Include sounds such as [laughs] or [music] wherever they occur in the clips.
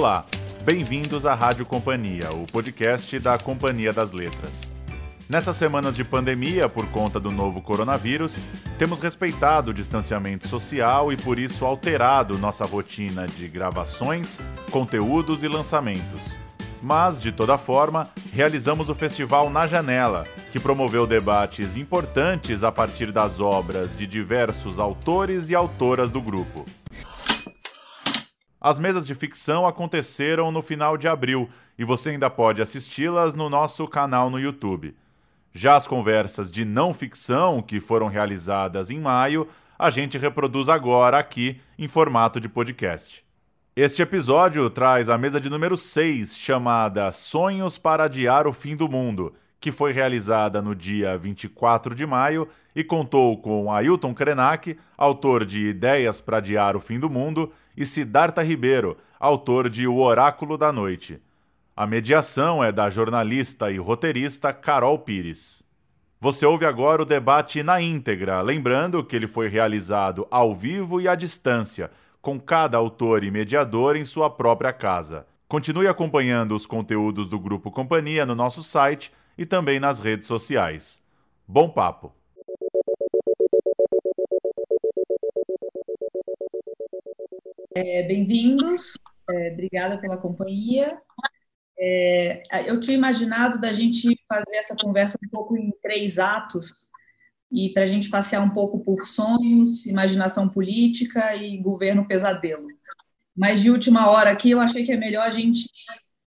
Olá, bem-vindos à Rádio Companhia, o podcast da Companhia das Letras. Nessas semanas de pandemia, por conta do novo coronavírus, temos respeitado o distanciamento social e por isso alterado nossa rotina de gravações, conteúdos e lançamentos. Mas, de toda forma, realizamos o festival Na Janela, que promoveu debates importantes a partir das obras de diversos autores e autoras do grupo. As mesas de ficção aconteceram no final de abril e você ainda pode assisti-las no nosso canal no YouTube. Já as conversas de não ficção, que foram realizadas em maio, a gente reproduz agora aqui em formato de podcast. Este episódio traz a mesa de número 6, chamada Sonhos para Adiar o Fim do Mundo, que foi realizada no dia 24 de maio e contou com Ailton Krenak, autor de Ideias para Adiar o Fim do Mundo, e Siddhartha Ribeiro, autor de O Oráculo da Noite. A mediação é da jornalista e roteirista Carol Pires. Você ouve agora o debate na íntegra, lembrando que ele foi realizado ao vivo e à distância, com cada autor e mediador em sua própria casa. Continue acompanhando os conteúdos do Grupo Companhia no nosso site e também nas redes sociais. Bom papo! É, Bem-vindos, é, obrigada pela companhia. É, eu tinha imaginado da gente fazer essa conversa um pouco em três atos e para a gente passear um pouco por sonhos, imaginação política e governo pesadelo. Mas de última hora aqui eu achei que é melhor a gente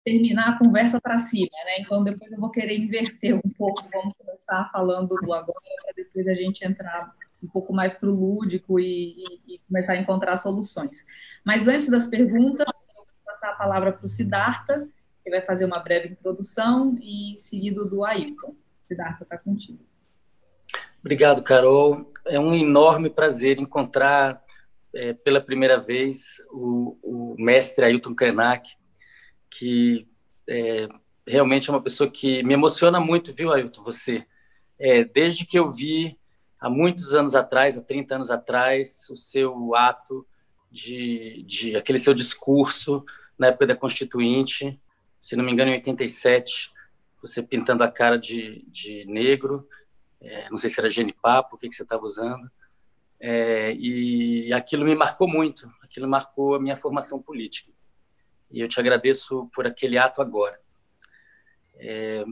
terminar a conversa para cima, né? Então depois eu vou querer inverter um pouco, vamos começar falando do agora para depois a gente entrar um pouco mais para o lúdico e, e, e, começar a encontrar soluções. Mas antes das perguntas, eu vou passar a palavra para o Siddhartha, que vai fazer uma breve introdução e seguido do Ailton. Siddhartha, está contigo. Obrigado, Carol. É um enorme prazer encontrar é, pela primeira vez o, o mestre Ailton Krenak, que é, realmente é uma pessoa que me emociona muito, viu, Ailton? Você. É, desde que eu vi, há muitos anos atrás, há 30 anos atrás, o seu ato de, de aquele seu discurso na época da Constituinte, se não me engano, em 87, você pintando a cara de, de negro, é, não sei se era genipapo, o que, que você estava usando, é, e aquilo me marcou muito, aquilo marcou a minha formação política. E eu te agradeço por aquele ato agora. É...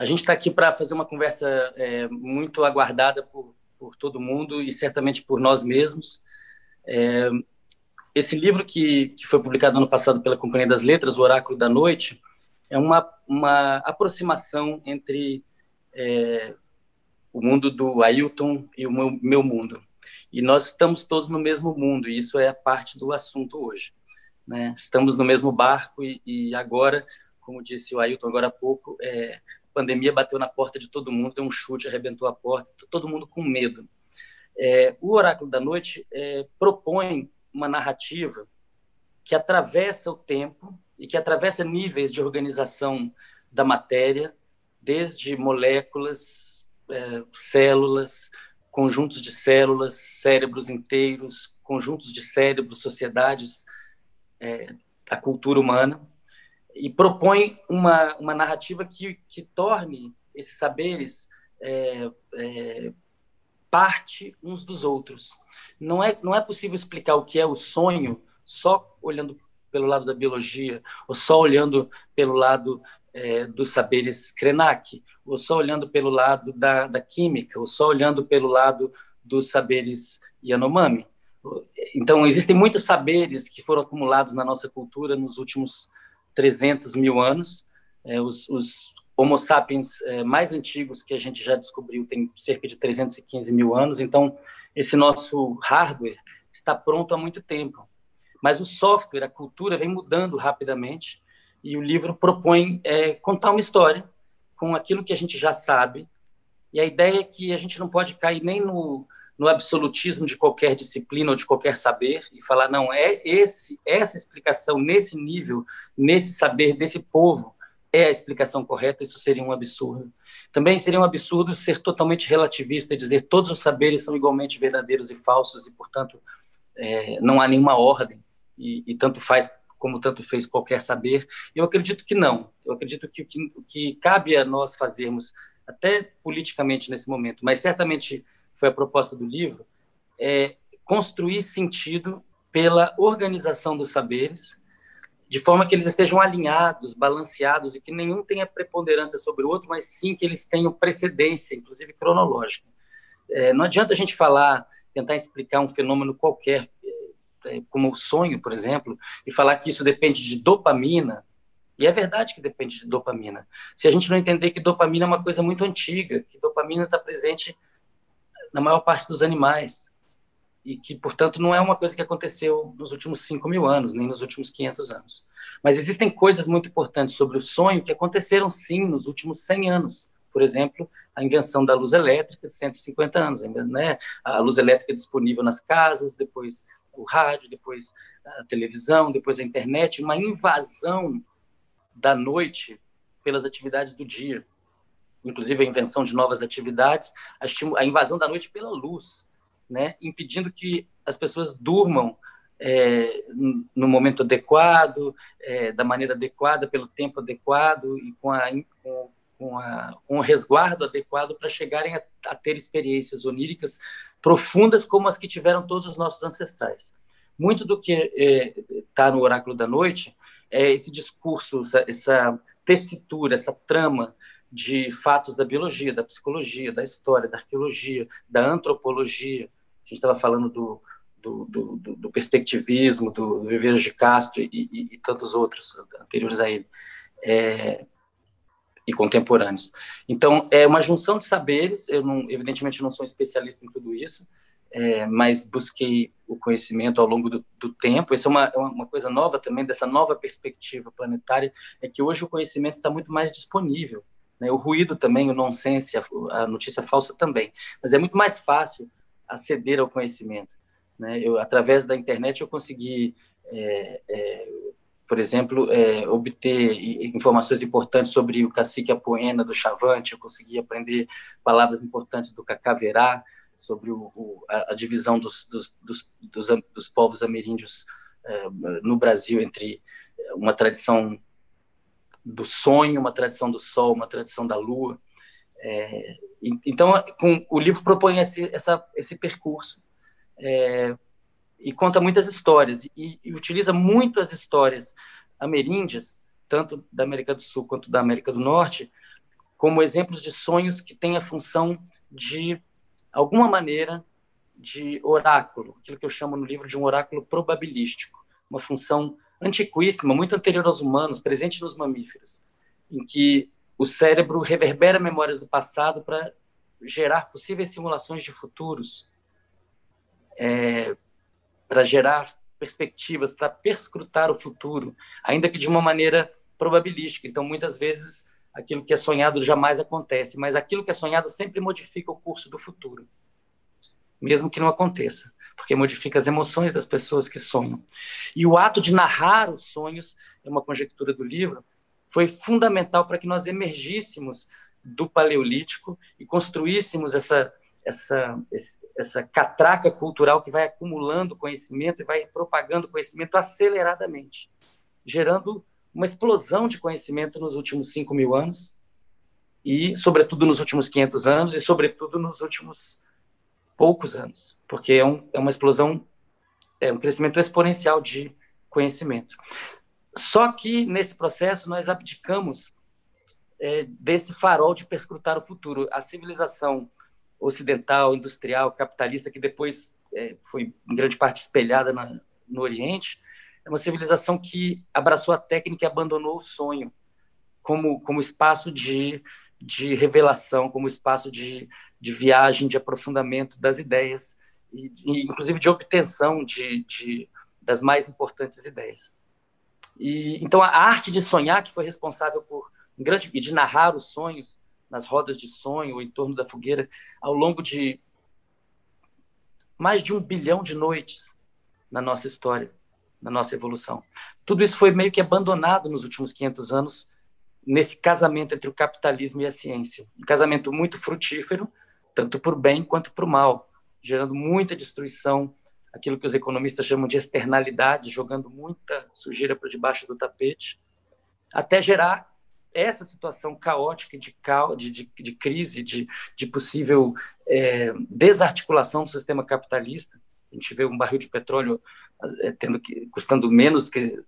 A gente está aqui para fazer uma conversa é, muito aguardada por, por todo mundo e certamente por nós mesmos. É, esse livro que, que foi publicado ano passado pela Companhia das Letras, O Oráculo da Noite, é uma, uma aproximação entre é, o mundo do Ailton e o meu, meu mundo. E nós estamos todos no mesmo mundo, e isso é parte do assunto hoje. Né? Estamos no mesmo barco, e, e agora, como disse o Ailton agora há pouco, é, a pandemia bateu na porta de todo mundo, deu um chute, arrebentou a porta, todo mundo com medo. É, o Oráculo da Noite é, propõe uma narrativa que atravessa o tempo e que atravessa níveis de organização da matéria, desde moléculas, é, células, conjuntos de células, cérebros inteiros, conjuntos de cérebros, sociedades, é, a cultura humana, e propõe uma, uma narrativa que, que torne esses saberes é, é, parte uns dos outros. Não é, não é possível explicar o que é o sonho só olhando pelo lado da biologia, ou só olhando pelo lado é, dos saberes Krenak, ou só olhando pelo lado da, da química, ou só olhando pelo lado dos saberes Yanomami. Então, existem muitos saberes que foram acumulados na nossa cultura nos últimos 300 mil anos. É, os, os, Homo sapiens é, mais antigos que a gente já descobriu têm cerca de 315 mil anos. Então, esse nosso hardware está pronto há muito tempo. Mas o software, a cultura, vem mudando rapidamente e o livro propõe é, contar uma história com aquilo que a gente já sabe. E a ideia é que a gente não pode cair nem no, no absolutismo de qualquer disciplina ou de qualquer saber e falar não é esse essa explicação nesse nível, nesse saber desse povo é a explicação correta. Isso seria um absurdo. Também seria um absurdo ser totalmente relativista e dizer todos os saberes são igualmente verdadeiros e falsos e portanto é, não há nenhuma ordem e, e, tanto faz como tanto fez qualquer saber. Eu acredito que não. Eu acredito que o que, que cabe a nós fazermos, até politicamente nesse momento, mas certamente foi a proposta do livro, é construir sentido pela organização dos saberes, de forma que eles estejam alinhados, balanceados e que nenhum tenha preponderância sobre o outro, mas sim que eles tenham precedência, inclusive cronológica. É, não adianta a gente falar, tentar explicar um fenômeno qualquer, é, como o sonho, por exemplo, e falar que isso depende de dopamina. E é verdade que depende de dopamina. Se a gente não entender que dopamina é uma coisa muito antiga, que dopamina está presente na maior parte dos animais, e que, portanto, não é uma coisa que aconteceu nos últimos 5 mil anos, nem nos últimos 500 anos. Mas existem coisas muito importantes sobre o sonho que aconteceram, sim, nos últimos 100 anos. Por exemplo, a invenção da luz elétrica, 150 anos, né? a luz elétrica disponível nas casas, depois o rádio, depois a televisão, depois a internet, uma invasão da noite pelas atividades do dia, inclusive a invenção de novas atividades, a invasão da noite pela luz, né, impedindo que as pessoas durmam é, no momento adequado, é, da maneira adequada, pelo tempo adequado e com, a, com, com, a, com o resguardo adequado para chegarem a, a, ter experiências oníricas profundas como as que tiveram todos os nossos ancestrais. Muito do que está é, no Oráculo da Noite é esse discurso, essa, essa tessitura, essa trama de fatos da biologia, da psicologia, da história, da arqueologia, da antropologia, gente estava falando do, do, do, do, perspectivismo, do Viveiros de Castro e, e, e, tantos outros anteriores a ele, é, e contemporâneos. Então, é uma junção de saberes, eu não, evidentemente não sou especialista em tudo isso, é, mas busquei o conhecimento ao longo do, do tempo. Isso é uma, é uma coisa nova também, dessa nova perspectiva planetária, é que hoje o conhecimento está muito mais disponível. Né? O ruído também, o nonsense, a, a notícia falsa também. Mas é muito mais fácil aceder ao conhecimento. Né? Eu, através da internet, eu consegui, é, é, por exemplo, é, obter informações importantes sobre o cacique Apoena do Chavante, eu consegui aprender palavras importantes do Cacaverá, sobre o, o, a, divisão dos, dos, dos, dos, dos povos ameríndios é, no Brasil entre uma tradição do sonho, uma tradição do sol, uma tradição da lua. É, então, com, o livro propõe esse, essa, esse percurso é, e conta muitas histórias e, e, utiliza muito as histórias ameríndias, tanto da América do Sul quanto da América do Norte, como exemplos de sonhos que têm a função de alguma maneira de oráculo, aquilo que eu chamo no livro de um oráculo probabilístico, uma função antiquíssima, muito anterior aos humanos, presente nos mamíferos, em que o cérebro reverbera memórias do passado para gerar possíveis simulações de futuros, é, para gerar perspectivas, para perscrutar o futuro, ainda que de uma maneira probabilística. Então, muitas vezes, aquilo que é sonhado jamais acontece, mas aquilo que é sonhado sempre modifica o curso do futuro, mesmo que não aconteça, porque modifica as emoções das pessoas que sonham. E o ato de narrar os sonhos, é uma conjectura do livro, foi fundamental para que nós emergíssemos do paleolítico e construíssemos essa essa essa catraca cultural que vai acumulando conhecimento e vai propagando conhecimento aceleradamente, gerando uma explosão de conhecimento nos últimos 5 mil anos e, sobretudo, nos últimos 500 anos e, sobretudo, nos últimos poucos anos, porque é, um, é uma explosão, é um crescimento exponencial de conhecimento. Só que nesse processo nós abdicamos é, desse farol de perscrutar o futuro. A civilização ocidental, industrial, capitalista, que depois é, foi em grande parte espelhada na, no Oriente, é uma civilização que abraçou a técnica e abandonou o sonho como, como espaço de, de revelação, como espaço de, de viagem, de aprofundamento das ideias, e, inclusive de obtenção de, de, das mais importantes ideias. E, então, a arte de sonhar, que foi responsável por um grande e de narrar os sonhos nas rodas de sonho ou em torno da fogueira, ao longo de mais de um bilhão de noites na nossa história, na nossa evolução. Tudo isso foi meio que abandonado nos últimos 500 anos nesse casamento entre o capitalismo e a ciência. Um casamento muito frutífero, tanto por bem quanto por mal, gerando muita destruição aquilo que os economistas chamam de externalidade, jogando muita sujeira para debaixo do tapete, até gerar essa situação caótica de, de, de crise, de, de possível é, desarticulação do sistema capitalista. A gente vê um barril de petróleo é, tendo que, custando menos que,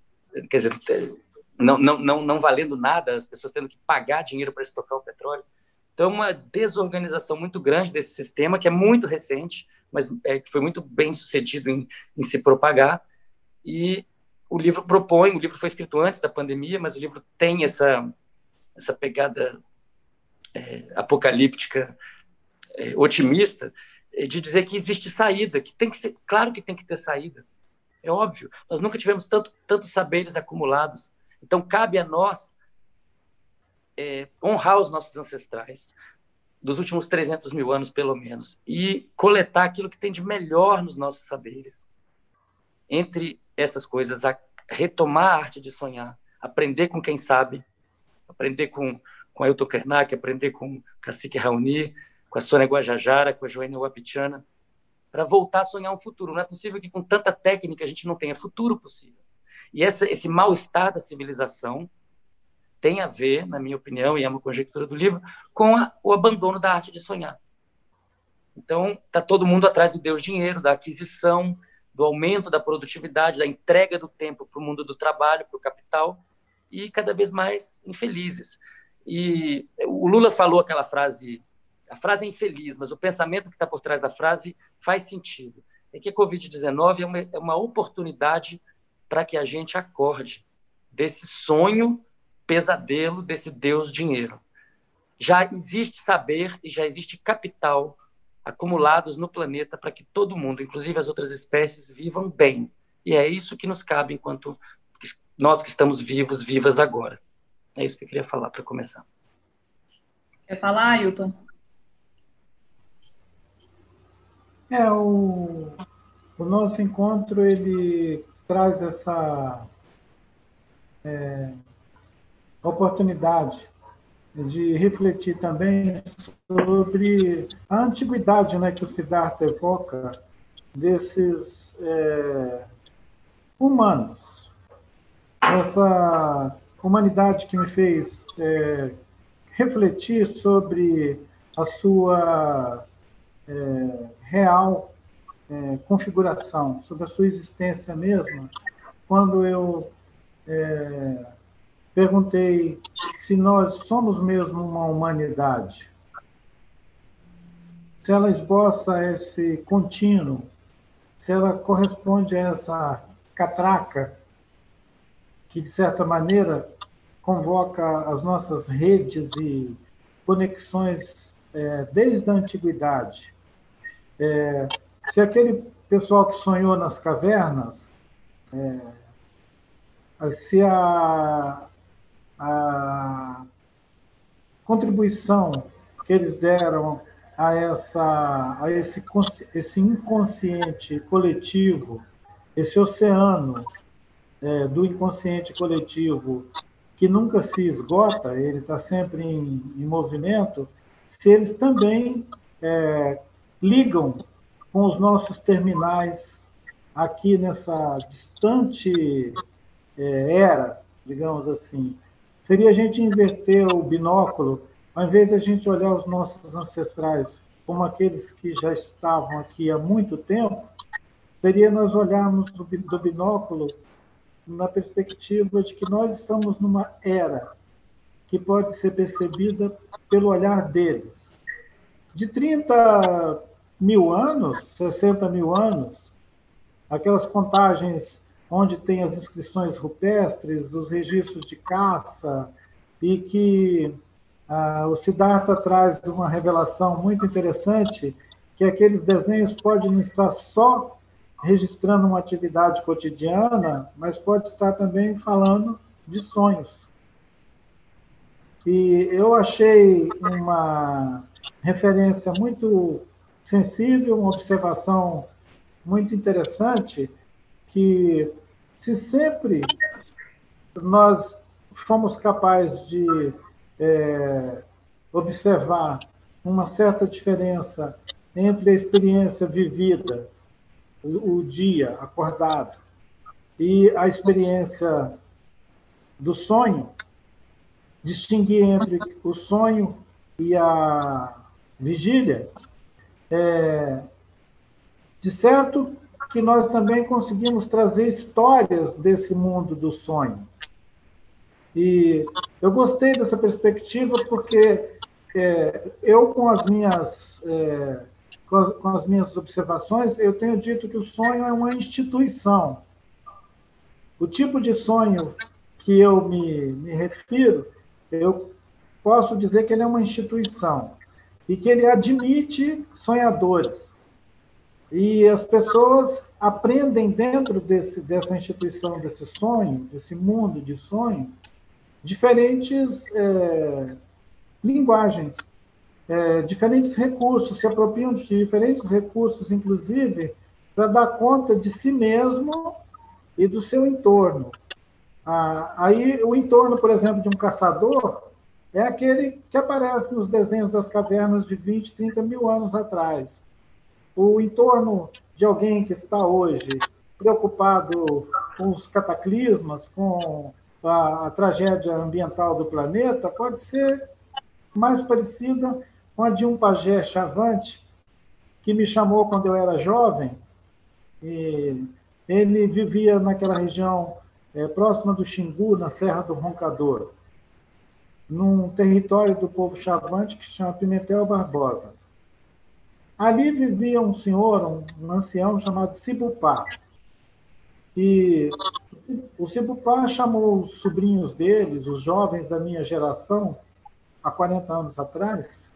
quer dizer, é, não, não, não, não valendo nada, as pessoas tendo que pagar dinheiro para estocar o petróleo. Então, uma desorganização muito grande desse sistema, que é muito recente, mas é, que foi muito bem sucedido em, em se propagar. E o livro propõe, o livro foi escrito antes da pandemia, mas o livro tem essa, essa pegada é, apocalíptica, é, otimista, é, de dizer que existe saída, que tem que ser, claro que tem que ter saída. É óbvio, nós nunca tivemos tanto, tantos saberes acumulados. Então, cabe a nós é, honrar os nossos ancestrais, dos últimos 300 mil anos, pelo menos, e coletar aquilo que tem de melhor nos nossos saberes. Entre essas coisas, a retomar a arte de sonhar, aprender com quem sabe, aprender com, com Ailton Krenak, aprender com Cacique Raoni, com a Sônia Guajajara, com a Joênia Wapichana, para voltar a sonhar um futuro. Não é possível que com tanta técnica a gente não tenha futuro possível. E essa, esse mal-estar da civilização tem a ver, na minha opinião, e é uma conjectura do livro, com a, o abandono da arte de sonhar. Então, está todo mundo atrás do Deus dinheiro, da aquisição, do aumento da produtividade, da entrega do tempo para o mundo do trabalho, para o capital, e cada vez mais infelizes. E o Lula falou aquela frase, a frase é infeliz, mas o pensamento que está por trás da frase faz sentido. É que a Covid-19 é uma, é uma oportunidade para que a gente acorde desse sonho pesadelo desse Deus dinheiro. Já existe saber e já existe capital acumulados no planeta para que todo mundo, inclusive as outras espécies, vivam bem. E é isso que nos cabe enquanto nós que estamos vivos, vivas agora. É isso que eu queria falar para começar. Quer falar, Ailton? É, o, o nosso encontro, ele traz essa é, oportunidade de refletir também sobre a antiguidade né, que o Siddhartha evoca desses é, humanos. Essa humanidade que me fez é, refletir sobre a sua é, real é, configuração, sobre a sua existência mesma, quando eu é, perguntei se nós somos mesmo uma humanidade. Se ela esboça esse contínuo, se ela corresponde a essa catraca que, de certa maneira, convoca as nossas redes e conexões é, desde a antiguidade. É, se aquele pessoal que sonhou nas cavernas, é, se a, a contribuição que eles deram a, essa, a esse, esse inconsciente coletivo, esse oceano é, do inconsciente coletivo que nunca se esgota, ele está sempre em, em, movimento, se eles também é, ligam com os nossos terminais aqui nessa distante é, era, digamos assim, seria a gente inverter o binóculo, ao invés de a gente olhar os nossos ancestrais como aqueles que já estavam aqui há muito tempo, seria nós olharmos do binóculo na perspectiva de que nós estamos numa era que pode ser percebida pelo olhar deles. De 30 mil anos, 60 mil anos, aquelas contagens onde tem as inscrições rupestres, os registros de caça, e que ah, o Siddhartha traz uma revelação muito interessante, que aqueles desenhos podem não estar só registrando uma atividade cotidiana, mas pode estar também falando de sonhos. E eu achei uma referência muito sensível, uma observação muito interessante, que se sempre nós fomos capazes de é, observar uma certa diferença entre a experiência vivida o, dia acordado e a experiência do sonho, distinguir entre o sonho e a vigília, é, de certo que nós também conseguimos trazer histórias desse mundo do sonho. E eu gostei dessa perspectiva porque é, eu, com as minhas é, com as, com as minhas observações, eu tenho dito que o sonho é uma instituição. O tipo de sonho que eu me, me refiro, eu posso dizer que ele é uma instituição e que ele admite sonhadores. E as pessoas aprendem dentro desse, dessa instituição, desse sonho, desse mundo de sonho, diferentes é, linguagens, é, diferentes recursos, se apropriam de diferentes recursos, inclusive, para dar conta de si mesmo e do seu entorno. Ah, aí, o entorno, por exemplo, de um caçador é aquele que aparece nos desenhos das cavernas de 20, 30 mil anos atrás. O entorno de alguém que está hoje preocupado com os cataclismas, com a, a tragédia ambiental do planeta, pode ser mais parecida com a de um pajé chavante que me chamou quando eu era jovem. Ele vivia naquela região é, próxima do Xingu, na Serra do Roncador, num território do povo chavante que se chama Pimentel Barbosa. Ali vivia um senhor, um, um ancião chamado Cibupá. E o Cibupá chamou os sobrinhos deles, os jovens da minha geração, há 40 anos atrás,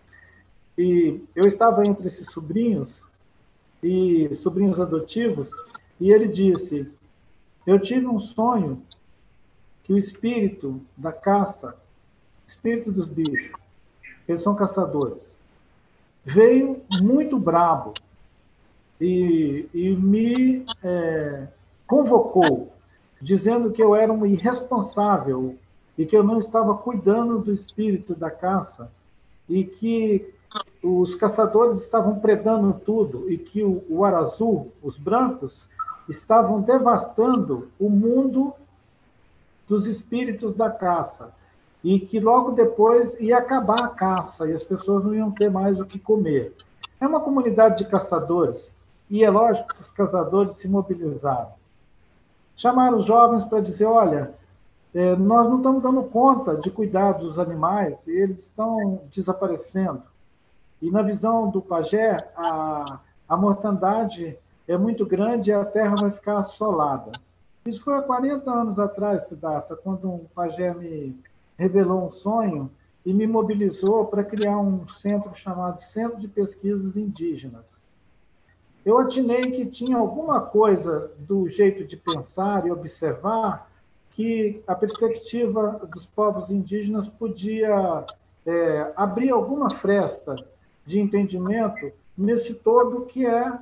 e eu estava entre esses sobrinhos e sobrinhos adotivos, e ele disse: Eu tive um sonho que o espírito da caça, espírito dos bichos, eles são caçadores, veio muito brabo e, e me é, convocou, dizendo que eu era um irresponsável e que eu não estava cuidando do espírito da caça e que os caçadores estavam predando tudo e que o, o ar azul, os brancos, estavam devastando o mundo dos espíritos da caça e que logo depois ia acabar a caça e as pessoas não iam ter mais o que comer. É uma comunidade de caçadores e é lógico que os caçadores se mobilizaram. Chamaram os jovens para dizer: olha, é, nós não estamos dando conta de cuidar dos animais e eles estão desaparecendo. E na visão do pajé, a, a mortandade é muito grande e a terra vai ficar assolada. Isso foi há 40 anos atrás, Siddhartha, quando um pajé me revelou um sonho e me mobilizou para criar um centro chamado Centro de Pesquisas Indígenas. Eu atinei que tinha alguma coisa do jeito de pensar e observar que a perspectiva dos povos indígenas podia é, abrir alguma fresta de entendimento nesse todo que é a,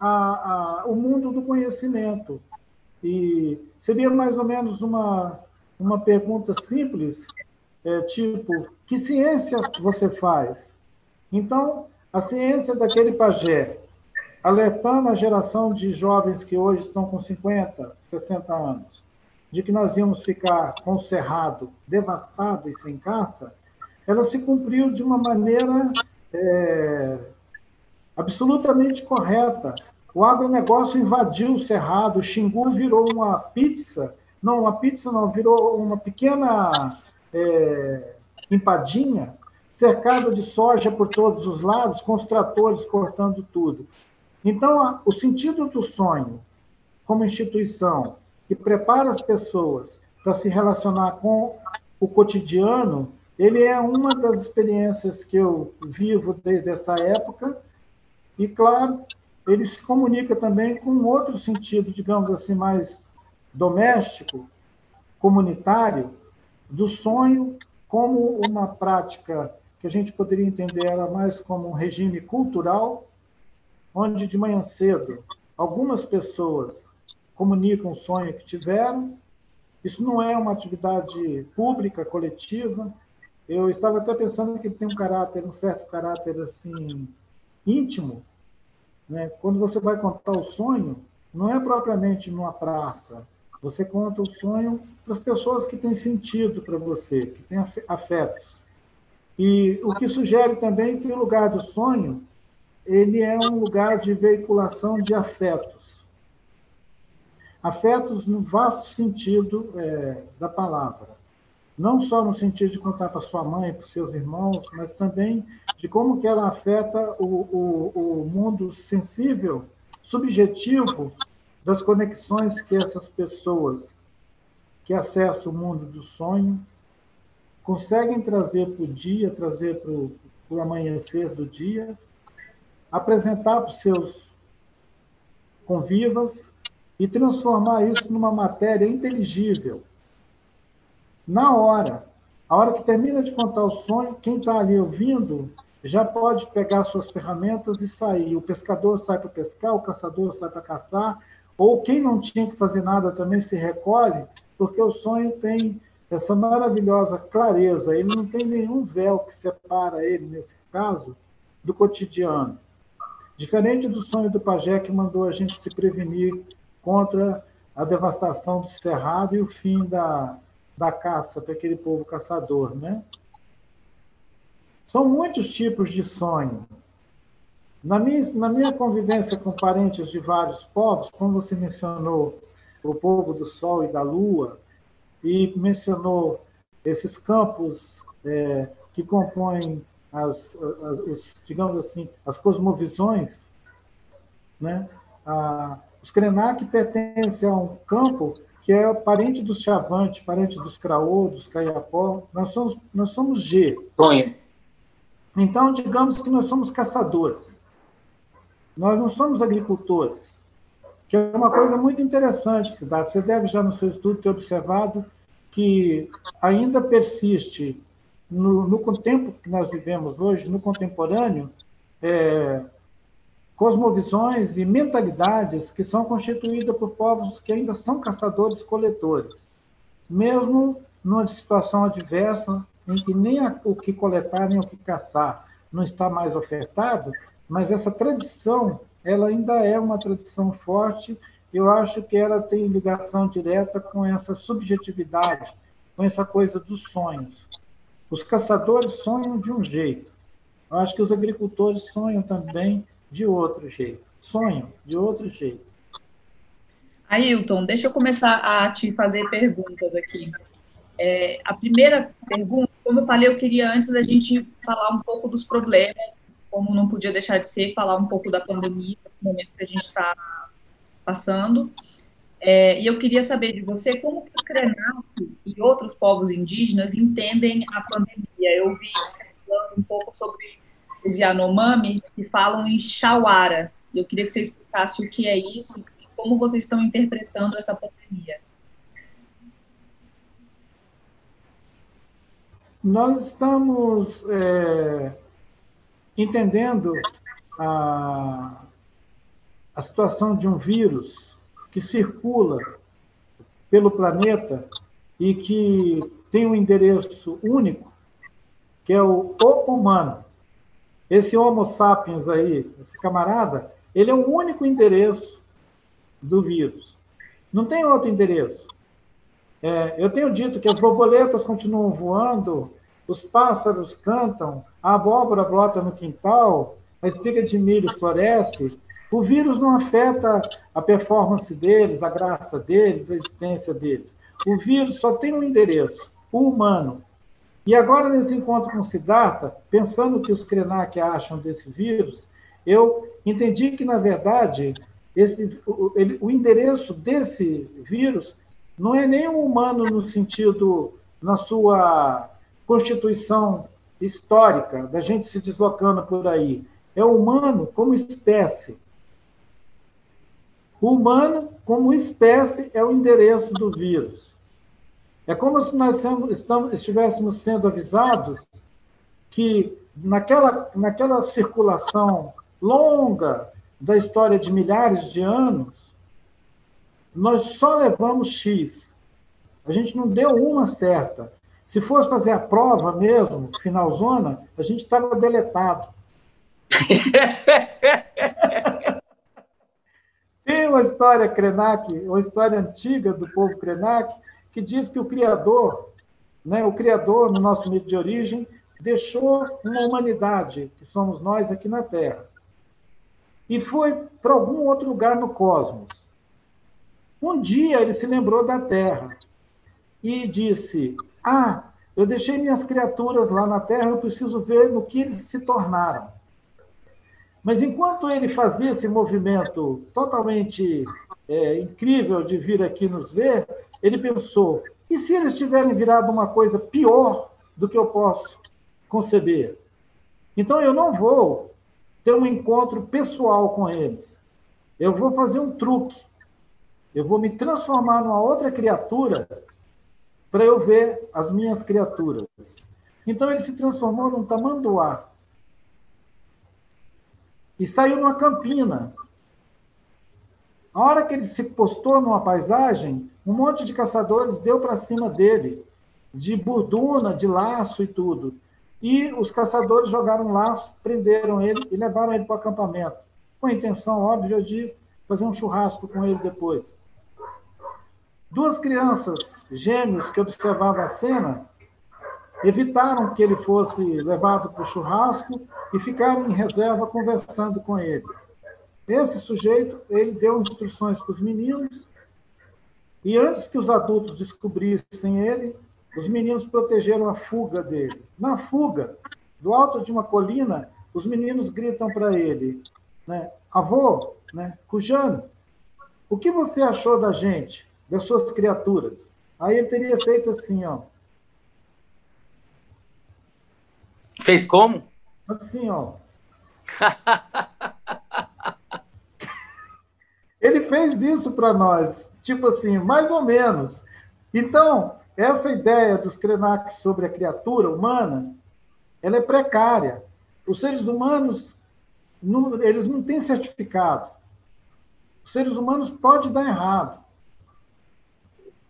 a, o mundo do conhecimento. E seria mais ou menos uma, uma pergunta simples, é, tipo, que ciência você faz? Então, a ciência daquele pajé, alertando a geração de jovens que hoje estão com 50, 60 anos, de que nós íamos ficar com o cerrado devastado e sem caça, ela se cumpriu de uma maneira é, absolutamente correta. O agronegócio invadiu o cerrado, o Xingu virou uma pizza, não, uma pizza não, virou uma pequena é, empadinha, cercada de soja por todos os lados, com os tratores cortando tudo. Então, a, o sentido do sonho, como instituição, que prepara as pessoas para se relacionar com o cotidiano, ele é uma das experiências que eu vivo desde essa época, e, claro, ele se comunica também com outro sentido, digamos assim, mais doméstico, comunitário, do sonho como uma prática que a gente poderia entender ela mais como um regime cultural, onde de manhã cedo algumas pessoas comunicam o sonho que tiveram. Isso não é uma atividade pública, coletiva, eu estava até pensando que tem um caráter, um certo caráter assim íntimo, Né? Quando você vai contar o sonho, não é propriamente numa praça. Você conta o sonho para as pessoas que têm sentido para você, que têm afetos. E o que sugere também que o lugar do sonho ele é um lugar de veiculação de afetos. Afetos no vasto sentido é, da palavra. Não só no sentido de contar para sua mãe, para seus irmãos, mas também de como que ela afeta o, o, o mundo sensível, subjetivo das conexões que essas pessoas que acessam o mundo do sonho conseguem trazer para o dia, trazer para o amanhecer do dia, apresentar para os seus convivas e transformar isso numa matéria inteligível. Na hora, a hora que termina de contar o sonho, quem está ali ouvindo já pode pegar suas ferramentas e sair. O pescador sai para pescar, o caçador sai para caçar, ou quem não tinha que fazer nada também se recolhe, porque o sonho tem essa maravilhosa clareza, ele não tem nenhum véu que separa ele, nesse caso, do cotidiano. Diferente do sonho do pajé que mandou a gente se prevenir contra a devastação do cerrado e o fim da, da caça para aquele povo caçador, né? São muitos tipos de sonho. Na minha, na minha convivência com parentes de vários povos, como você mencionou o povo do Sol e da Lua, e mencionou esses campos é, que compõem as, as os, digamos assim, as cosmovisões, né? A, os Krenak pertencem a um campo que é parente dos Chavante, parente dos Craô, dos Caiapó. Nós somos, nós somos G. Então, digamos que nós somos caçadores. Nós não somos agricultores, que é uma coisa muito interessante, Cidade. Você deve já no seu estudo ter observado que ainda persiste no, no tempo que nós vivemos hoje, no contemporâneo, é, cosmovisões e mentalidades que são constituídas por povos que ainda são caçadores-coletores, mesmo numa situação adversa em que nem o que coletar nem o que caçar não está mais ofertado, mas essa tradição ela ainda é uma tradição forte. Eu acho que ela tem ligação direta com essa subjetividade, com essa coisa dos sonhos. Os caçadores sonham de um jeito. Eu acho que os agricultores sonham também de outro jeito. Sonham de outro jeito. Ailton, deixa eu começar a te fazer perguntas aqui. É, a primeira pergunta, como eu falei, eu queria antes da gente falar um pouco dos problemas, como não podia deixar de ser, falar um pouco da pandemia, do momento que a gente está passando. É, e eu queria saber de você como que o Krenak e outros povos indígenas entendem a pandemia. Eu vi você falando um pouco sobre os Yanomami, que falam em Shawara. Eu queria que você explicasse o que é isso e como vocês estão interpretando essa pandemia. Nós estamos é, entendendo a, a situação de um vírus que circula pelo planeta e que tem um endereço único, que é o, o humano. Esse Homo sapiens aí, esse camarada, ele é o único endereço do vírus. Não tem outro endereço. É, eu tenho dito que as borboletas continuam voando, os pássaros cantam, a abóbora brota no quintal, a espiga de milho floresce. O vírus não afeta a performance deles, a graça deles, a existência deles. O vírus só tem um endereço, o humano. E agora, nesse encontro com Siddhartha, pensando o que os Krenak acham desse vírus, eu entendi que, na verdade, esse, o, ele, o endereço desse vírus não é nem o humano no sentido, na sua constituição histórica, da gente se deslocando por aí. É o humano como espécie. O humano, como espécie, é o endereço do vírus. É como se nós estivéssemos sendo avisados que naquela, naquela circulação longa da história de milhares de anos, nós só levamos X. A gente não deu uma certa. Se fosse fazer a prova mesmo, final zona, a gente estava deletado. [laughs] Tem uma história Krenak, uma história antiga do povo Krenak, que diz que o Criador, né, o Criador, no nosso mito de origem, deixou uma humanidade, que somos nós aqui na Terra, e foi para algum outro lugar no cosmos. Um dia ele se lembrou da Terra e disse: Ah, eu deixei minhas criaturas lá na Terra, eu preciso ver no que eles se tornaram. Mas enquanto ele fazia esse movimento totalmente é, incrível de vir aqui nos ver, ele pensou: e se eles tiverem virado uma coisa pior do que eu posso conceber? Então eu não vou ter um encontro pessoal com eles. Eu vou fazer um truque. Eu vou me transformar numa outra criatura para eu ver as minhas criaturas. Então ele se transformou num tamanduá e saiu numa campina. A hora que ele se postou numa paisagem, um monte de caçadores deu para cima dele, de burduna, de laço e tudo. E os caçadores jogaram um laço, prenderam ele e levaram ele para o acampamento, com a intenção óbvia de fazer um churrasco com ele depois. Duas crianças gêmeos que observavam a cena evitaram que ele fosse levado para o churrasco e ficaram em reserva conversando com ele. Esse sujeito, ele deu instruções para os meninos e antes que os adultos descobrissem ele, os meninos protegeram a fuga dele. Na fuga, do alto de uma colina, os meninos gritam para ele, né, avô, né, Cujano, o que você achou da gente, das suas criaturas? Aí ele teria feito assim, ó, Fez como? Assim, ó. [laughs] Ele fez isso para nós, tipo assim, mais ou menos. Então, essa ideia dos Krenak sobre a criatura humana, ela é precária. Os seres humanos, não, eles não têm certificado. Os seres humanos podem dar errado.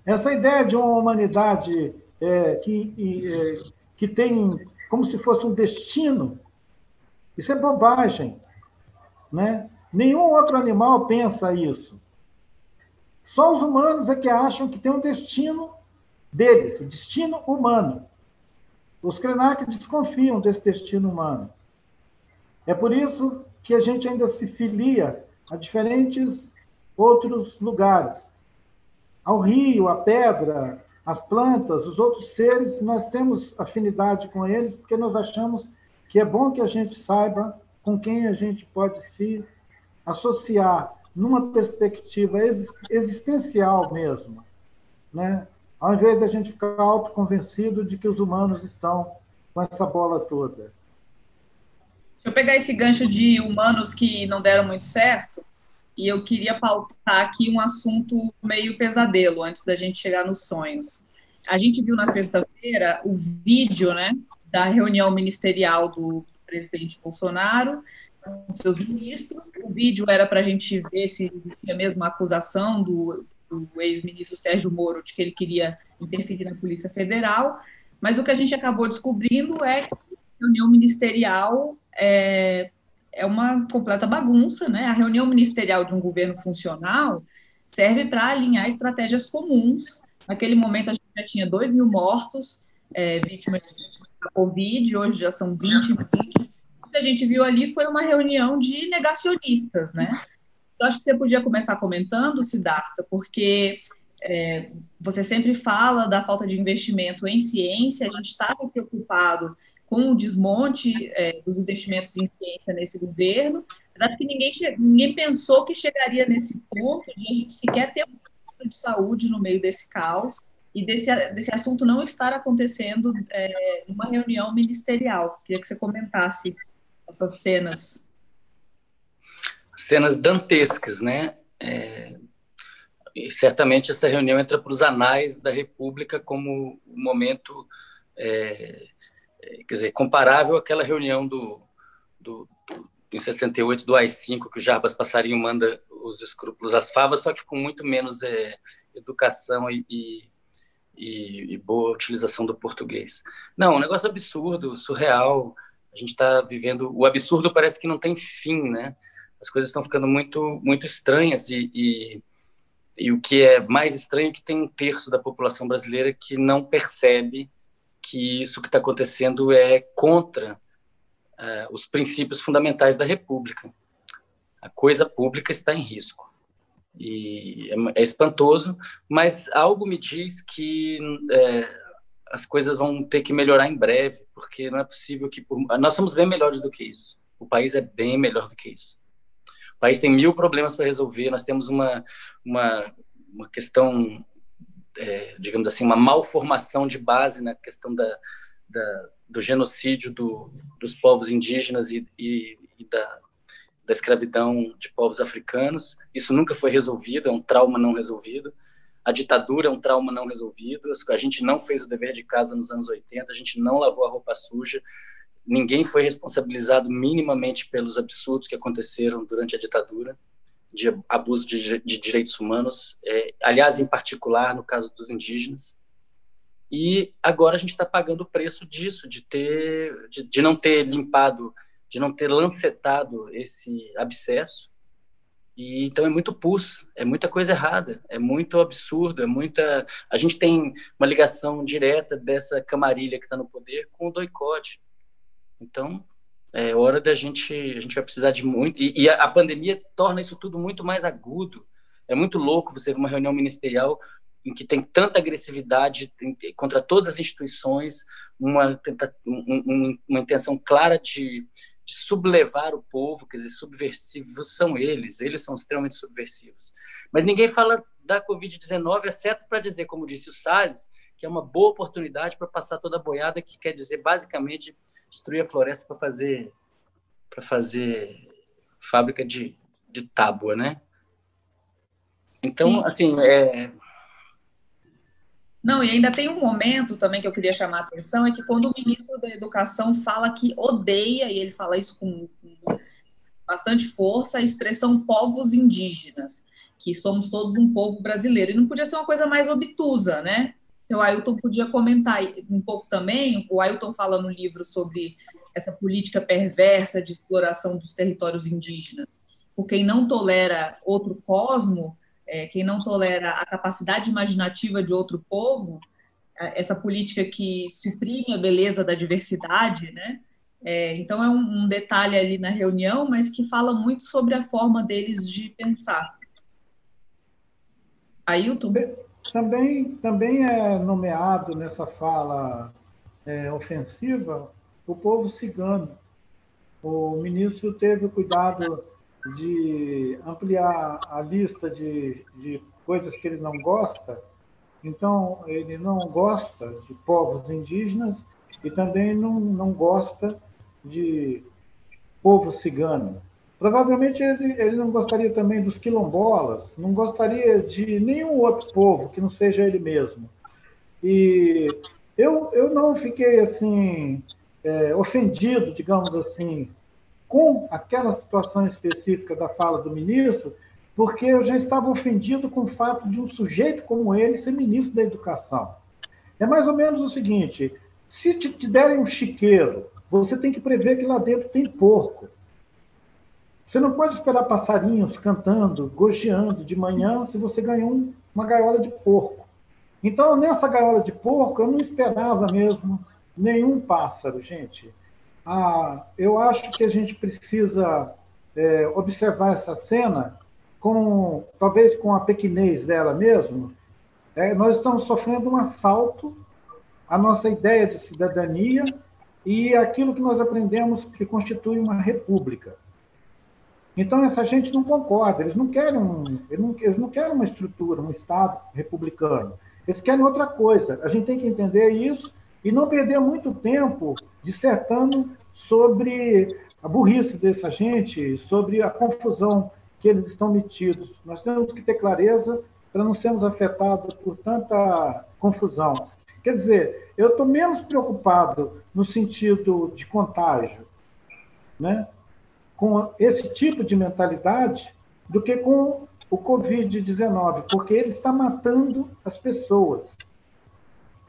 Essa ideia de uma humanidade é, que, é, que tem como se fosse um destino. Isso é bobagem. Né? Nenhum outro animal pensa isso. Só os humanos é que acham que tem um destino deles, o destino humano. Os Krenak desconfiam desse destino humano. É por isso que a gente ainda se filia a diferentes outros lugares. Ao rio, à pedra, as plantas, os outros seres, nós temos afinidade com eles porque nós achamos que é bom que a gente saiba com quem a gente pode se associar numa perspectiva existencial mesmo, né? Ao invés da gente ficar autoconvencido de que os humanos estão com essa bola toda. Deixa eu pegar esse gancho de humanos que não deram muito certo e eu queria pautar aqui um assunto meio pesadelo antes da gente chegar nos sonhos. A gente viu na sexta-feira o vídeo, né, da reunião ministerial do presidente Bolsonaro com seus ministros. O vídeo era para a gente ver se existia mesmo a acusação do, do ex-ministro Sérgio Moro de que ele queria interferir na Polícia Federal, mas o que a gente acabou descobrindo é que a reunião ministerial é, é uma completa bagunça, né? A reunião ministerial de um governo funcional serve para alinhar estratégias comuns. Naquele momento, a gente já tinha 2 mil mortos, é, vítimas da Covid, hoje já são 20 mil. O que a gente viu ali foi uma reunião de negacionistas, né? Eu acho que você podia começar comentando, Siddhartha, porque é, você sempre fala da falta de investimento em ciência, a gente estava preocupado com o desmonte é, dos investimentos em ciência nesse governo, mas acho que ninguém, ninguém pensou que chegaria nesse ponto de a gente sequer ter um plano de saúde no meio desse caos e desse, desse assunto não estar acontecendo é, numa reunião ministerial. Queria que você comentasse essas cenas. Cenas dantescas, né? É, certamente essa reunião entra para os anais da República como o momento é, quer dizer, comparável àquela reunião do, do, do em 68 do AI-5 que o Jarbas Passarinho manda os escrúpulos às favas, só que com muito menos é, educação e, e, e, boa utilização do português. Não, um negócio absurdo, surreal. A gente está vivendo. O absurdo parece que não tem fim, né? As coisas estão ficando muito, muito estranhas e, e, e o que é mais estranho é que tem um terço da população brasileira que não percebe que isso que está acontecendo é contra uh, os princípios fundamentais da República. A coisa pública está em risco. E é, é espantoso, mas algo me diz que é, as coisas vão ter que melhorar em breve, porque não é possível que. Nós somos bem melhores do que isso. O país é bem melhor do que isso. O país tem mil problemas para resolver, nós temos uma, uma, uma questão, é, digamos assim, uma malformação de base na questão da, da do genocídio do, dos povos indígenas e, e, e da, da escravidão de povos africanos. Isso nunca foi resolvido, é um trauma não resolvido. A ditadura é um trauma não resolvido. A gente não fez o dever de casa nos anos 80, a gente não lavou a roupa suja. Ninguém foi responsabilizado minimamente pelos absurdos que aconteceram durante a ditadura de abuso de, de direitos humanos, é, aliás, em particular no caso dos indígenas. E agora a gente está pagando o preço disso, de ter, de, de não ter limpado de não ter lancetado esse abscesso. E então é muito pus, é muita coisa errada, é muito absurdo, é muita. A gente tem uma ligação direta dessa camarilha que está no poder com o doicode. Então é hora da gente, a gente vai precisar de muito. E, e a, pandemia torna isso tudo muito mais agudo. É muito louco você ver uma reunião ministerial em que tem tanta agressividade contra todas as instituições, uma, uma intenção clara de, de sublevar o povo, quer dizer, subversivos são eles, eles são extremamente subversivos. Mas ninguém fala da Covid-19, exceto para dizer, como disse o Salles, que é uma boa oportunidade para passar toda a boiada, que quer dizer, basicamente, destruir a floresta para fazer para fazer fábrica de, de tábua, né? Então, Sim. assim, é, não, e ainda tem um momento também que eu queria chamar a atenção, é que quando o ministro da Educação fala que odeia, e ele fala isso com, com bastante força, a expressão povos indígenas, que somos todos um povo brasileiro. E não podia ser uma coisa mais obtusa, né? Então, o Ailton podia comentar um pouco também. O Ailton fala no livro sobre essa política perversa de exploração dos territórios indígenas. Por quem não tolera outro cosmo, é, quem não tolera a capacidade imaginativa de outro povo, é, essa política que suprime a beleza da diversidade, né? É, então é um, um, detalhe ali na reunião, mas que fala muito sobre a forma deles de pensar. Ailton? Também, também é nomeado nessa fala é, ofensiva o povo cigano. O ministro teve o cuidado de ampliar a lista de, de coisas que ele não gosta. Então, ele não gosta de povos indígenas e também não, não gosta de povo cigano. Provavelmente ele, ele não gostaria também dos quilombolas, não gostaria de nenhum outro povo que não seja ele mesmo. E eu, eu não fiquei assim é, ofendido, digamos assim, com aquela situação específica da fala do ministro, porque eu já estava ofendido com o fato de um sujeito como ele ser ministro da Educação. É mais ou menos o seguinte: se te derem um chiqueiro, você tem que prever que lá dentro tem porco. Você não pode esperar passarinhos cantando, gojeando de manhã se você ganhou uma gaiola de porco. Então, nessa gaiola de porco, eu não esperava mesmo nenhum pássaro, gente. Ah, eu acho que a gente precisa é, observar essa cena com talvez com a pequenez dela mesmo. É, nós estamos sofrendo um assalto à nossa ideia de cidadania e aquilo que nós aprendemos que constitui uma república. Então essa gente não concorda, eles não querem, eles não, eles não querem uma estrutura, um Estado republicano. Eles querem outra coisa. A gente tem que entender isso e não perder muito tempo dissertando sobre a burrice dessa gente, sobre a confusão que eles estão metidos. Nós temos que ter clareza para não sermos afetados por tanta confusão. Quer dizer, eu estou menos preocupado no sentido de contágio, né, com esse tipo de mentalidade, do que com o Covid-19, porque ele está matando as pessoas.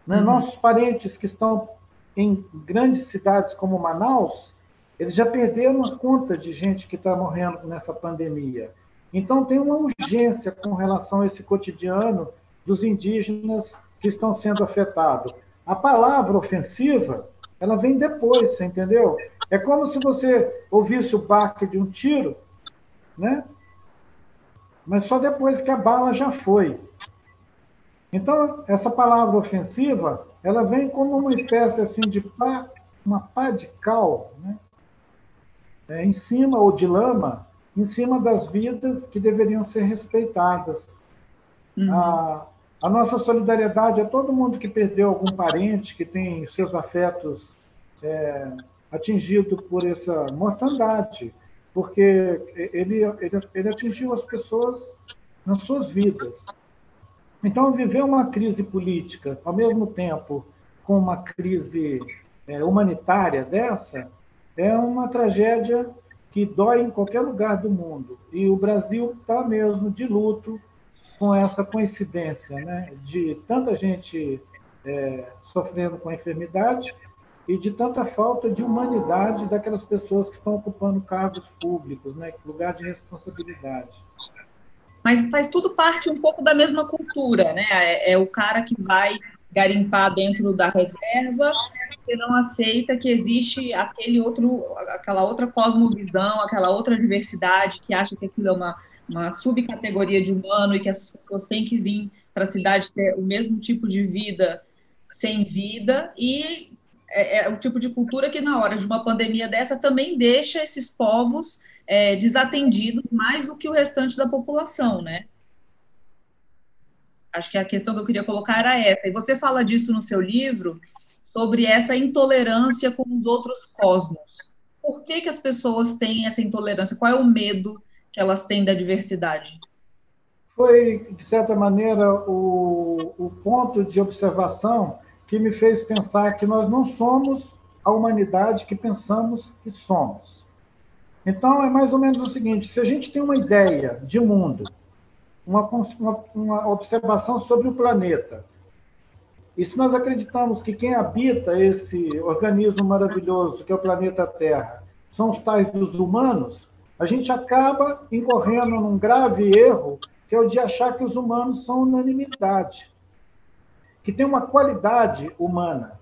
Né? Uhum. Nossos parentes que estão em grandes cidades como Manaus Eles já perderam a conta de gente que está morrendo nessa pandemia. Então, tem uma urgência com relação a esse cotidiano dos indígenas que estão sendo afetados. A palavra ofensiva, ela vem depois, você entendeu? É como se você ouvisse o baque de um tiro, né? Mas só depois que a bala já foi. Então, essa palavra ofensiva, ela vem como uma espécie assim de pá, uma pá de cal, né? É, em cima, ou de lama, em cima das vidas que deveriam ser respeitadas. Uhum. A, a nossa solidariedade é todo mundo que perdeu algum parente, que tem seus afetos é, atingido por essa mortandade, porque ele, ele, ele atingiu as pessoas nas suas vidas. Então, viver uma crise política, ao mesmo tempo com uma crise é, humanitária dessa, é uma tragédia que dói em qualquer lugar do mundo. E o Brasil está mesmo de luto com essa coincidência né, de tanta gente é, sofrendo com a enfermidade e de tanta falta de humanidade daquelas pessoas que estão ocupando cargos públicos, né, lugar de responsabilidade mas faz tudo parte um pouco da mesma cultura, né? É, é o cara que vai garimpar dentro da reserva e não aceita que existe aquele outro, aquela outra cosmovisão, aquela outra diversidade que acha que aquilo é uma, uma subcategoria de humano e que as pessoas têm que vir para a cidade ter o mesmo tipo de vida sem vida e é, é o tipo de cultura que na hora de uma pandemia dessa também deixa esses povos é, desatendidos mais do que o restante da população, né? Acho que a questão que eu queria colocar era essa. E você fala disso no seu livro, sobre essa intolerância com os outros cosmos. Por que, que as pessoas têm essa intolerância? Qual é o medo que elas têm da diversidade? Foi, de certa maneira, o, o ponto de observação que me fez pensar que nós não somos a humanidade que pensamos que somos. Então, é mais ou menos o seguinte: se a gente tem uma ideia de mundo, uma, uma, uma observação sobre o planeta, e se nós acreditamos que quem habita esse organismo maravilhoso que é o planeta Terra são os tais dos humanos, a gente acaba incorrendo num grave erro, que é o de achar que os humanos são unanimidade, que tem uma qualidade humana.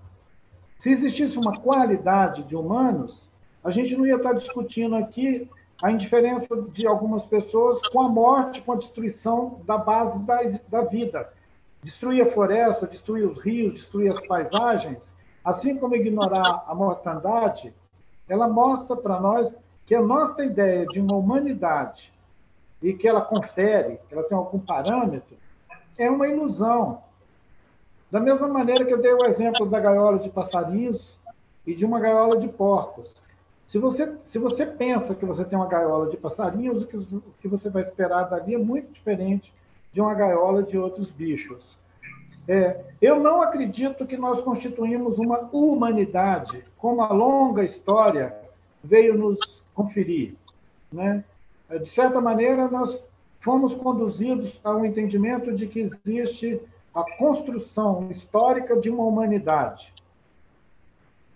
Se existisse uma qualidade de humanos, a gente não ia estar discutindo aqui a indiferença de algumas pessoas com a morte, com a destruição da base da, da vida. Destruir a floresta, destruir os rios, destruir as paisagens, assim como ignorar a mortandade, ela mostra para nós que a nossa ideia de uma humanidade e que ela confere, que ela tem algum parâmetro, é uma ilusão. Da mesma maneira que eu dei o exemplo da gaiola de passarinhos e de uma gaiola de porcos. Se você, se você pensa que você tem uma gaiola de passarinhos, o que, o que você vai esperar dali é muito diferente de uma gaiola de outros bichos. É, eu não acredito que nós constituímos uma humanidade, como a longa história veio nos conferir. Né? De certa maneira, nós fomos conduzidos a um entendimento de que existe a construção histórica de uma humanidade.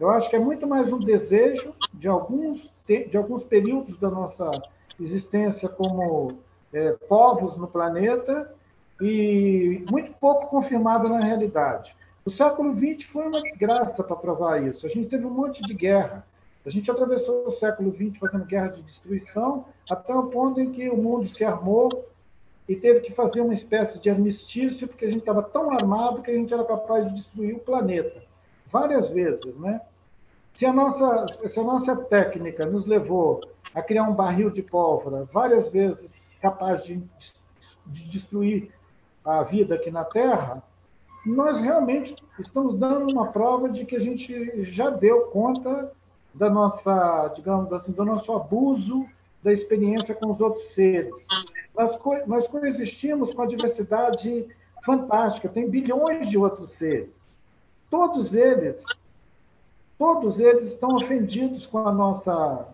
Eu acho que é muito mais um desejo de alguns, de alguns períodos da nossa existência como é, povos no planeta e muito pouco confirmada na realidade. O século XX foi uma desgraça para provar isso. A gente teve um monte de guerra. A gente atravessou o século XX fazendo guerra de destruição, até o ponto em que o mundo se armou e teve que fazer uma espécie de armistício, porque a gente estava tão armado que a gente era capaz de destruir o planeta. Várias vezes, né? Se a, nossa, se a nossa técnica nos levou a criar um barril de pólvora várias vezes capaz de, de destruir a vida aqui na Terra, nós realmente estamos dando uma prova de que a gente já deu conta da nossa, digamos assim, do nosso abuso da experiência com os outros seres. Nós, co nós coexistimos com a diversidade fantástica, tem bilhões de outros seres. Todos eles todos eles estão ofendidos com a nossa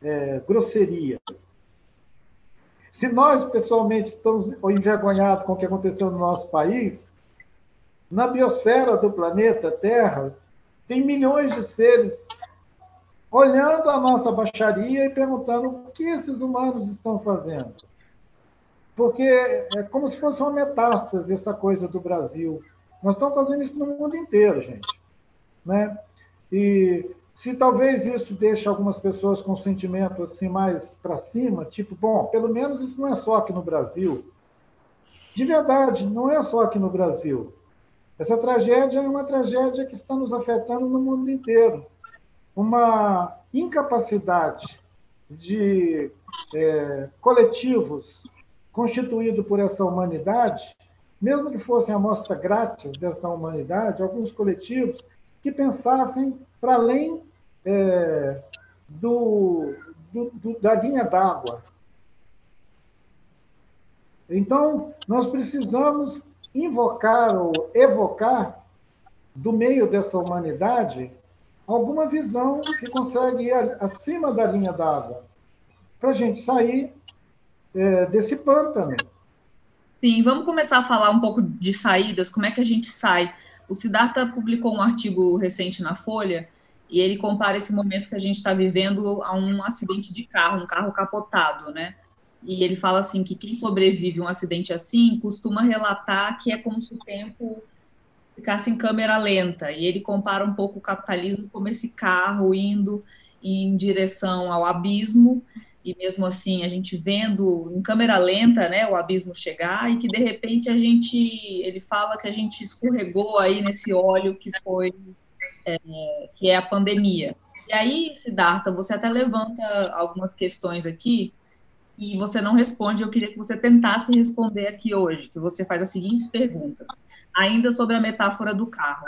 é, grosseria. Se nós, pessoalmente, estamos envergonhados com o que aconteceu no nosso país, na biosfera do planeta Terra, tem milhões de seres olhando a nossa baixaria e perguntando o que esses humanos estão fazendo. Porque é como se fosse uma metástase essa coisa do Brasil. Nós estamos fazendo isso no mundo inteiro, gente. Né? E se talvez isso deixe algumas pessoas com sentimento assim mais para cima, tipo, bom, pelo menos isso não é só aqui no Brasil. De verdade, não é só aqui no Brasil. Essa tragédia é uma tragédia que está nos afetando no mundo inteiro. Uma incapacidade de é, coletivos constituído por essa humanidade, mesmo que fossem amostra grátis dessa humanidade, alguns coletivos que pensassem para além é, do, do, do, da linha d'água. Então, nós precisamos invocar ou evocar do meio dessa humanidade alguma visão que consegue ir acima da linha d'água para a gente sair é, desse pântano. Sim, vamos começar a falar um pouco de saídas, como é que a gente sai. O Siddhartha publicou um artigo recente na Folha e ele compara esse momento que a gente está vivendo a um acidente de carro, um carro capotado, né? E ele fala assim que quem sobrevive a um acidente assim costuma relatar que é como se o tempo ficasse em câmera lenta. E ele compara um pouco o capitalismo como esse carro indo em direção ao abismo e mesmo assim a gente vendo em câmera lenta, né, o abismo chegar e que de repente a gente, ele fala que a gente escorregou aí nesse óleo que foi é, que é a pandemia. E aí, Siddhartha, você até levanta algumas questões aqui e você não responde. Eu queria que você tentasse responder aqui hoje, que você faz as seguintes perguntas, ainda sobre a metáfora do carro.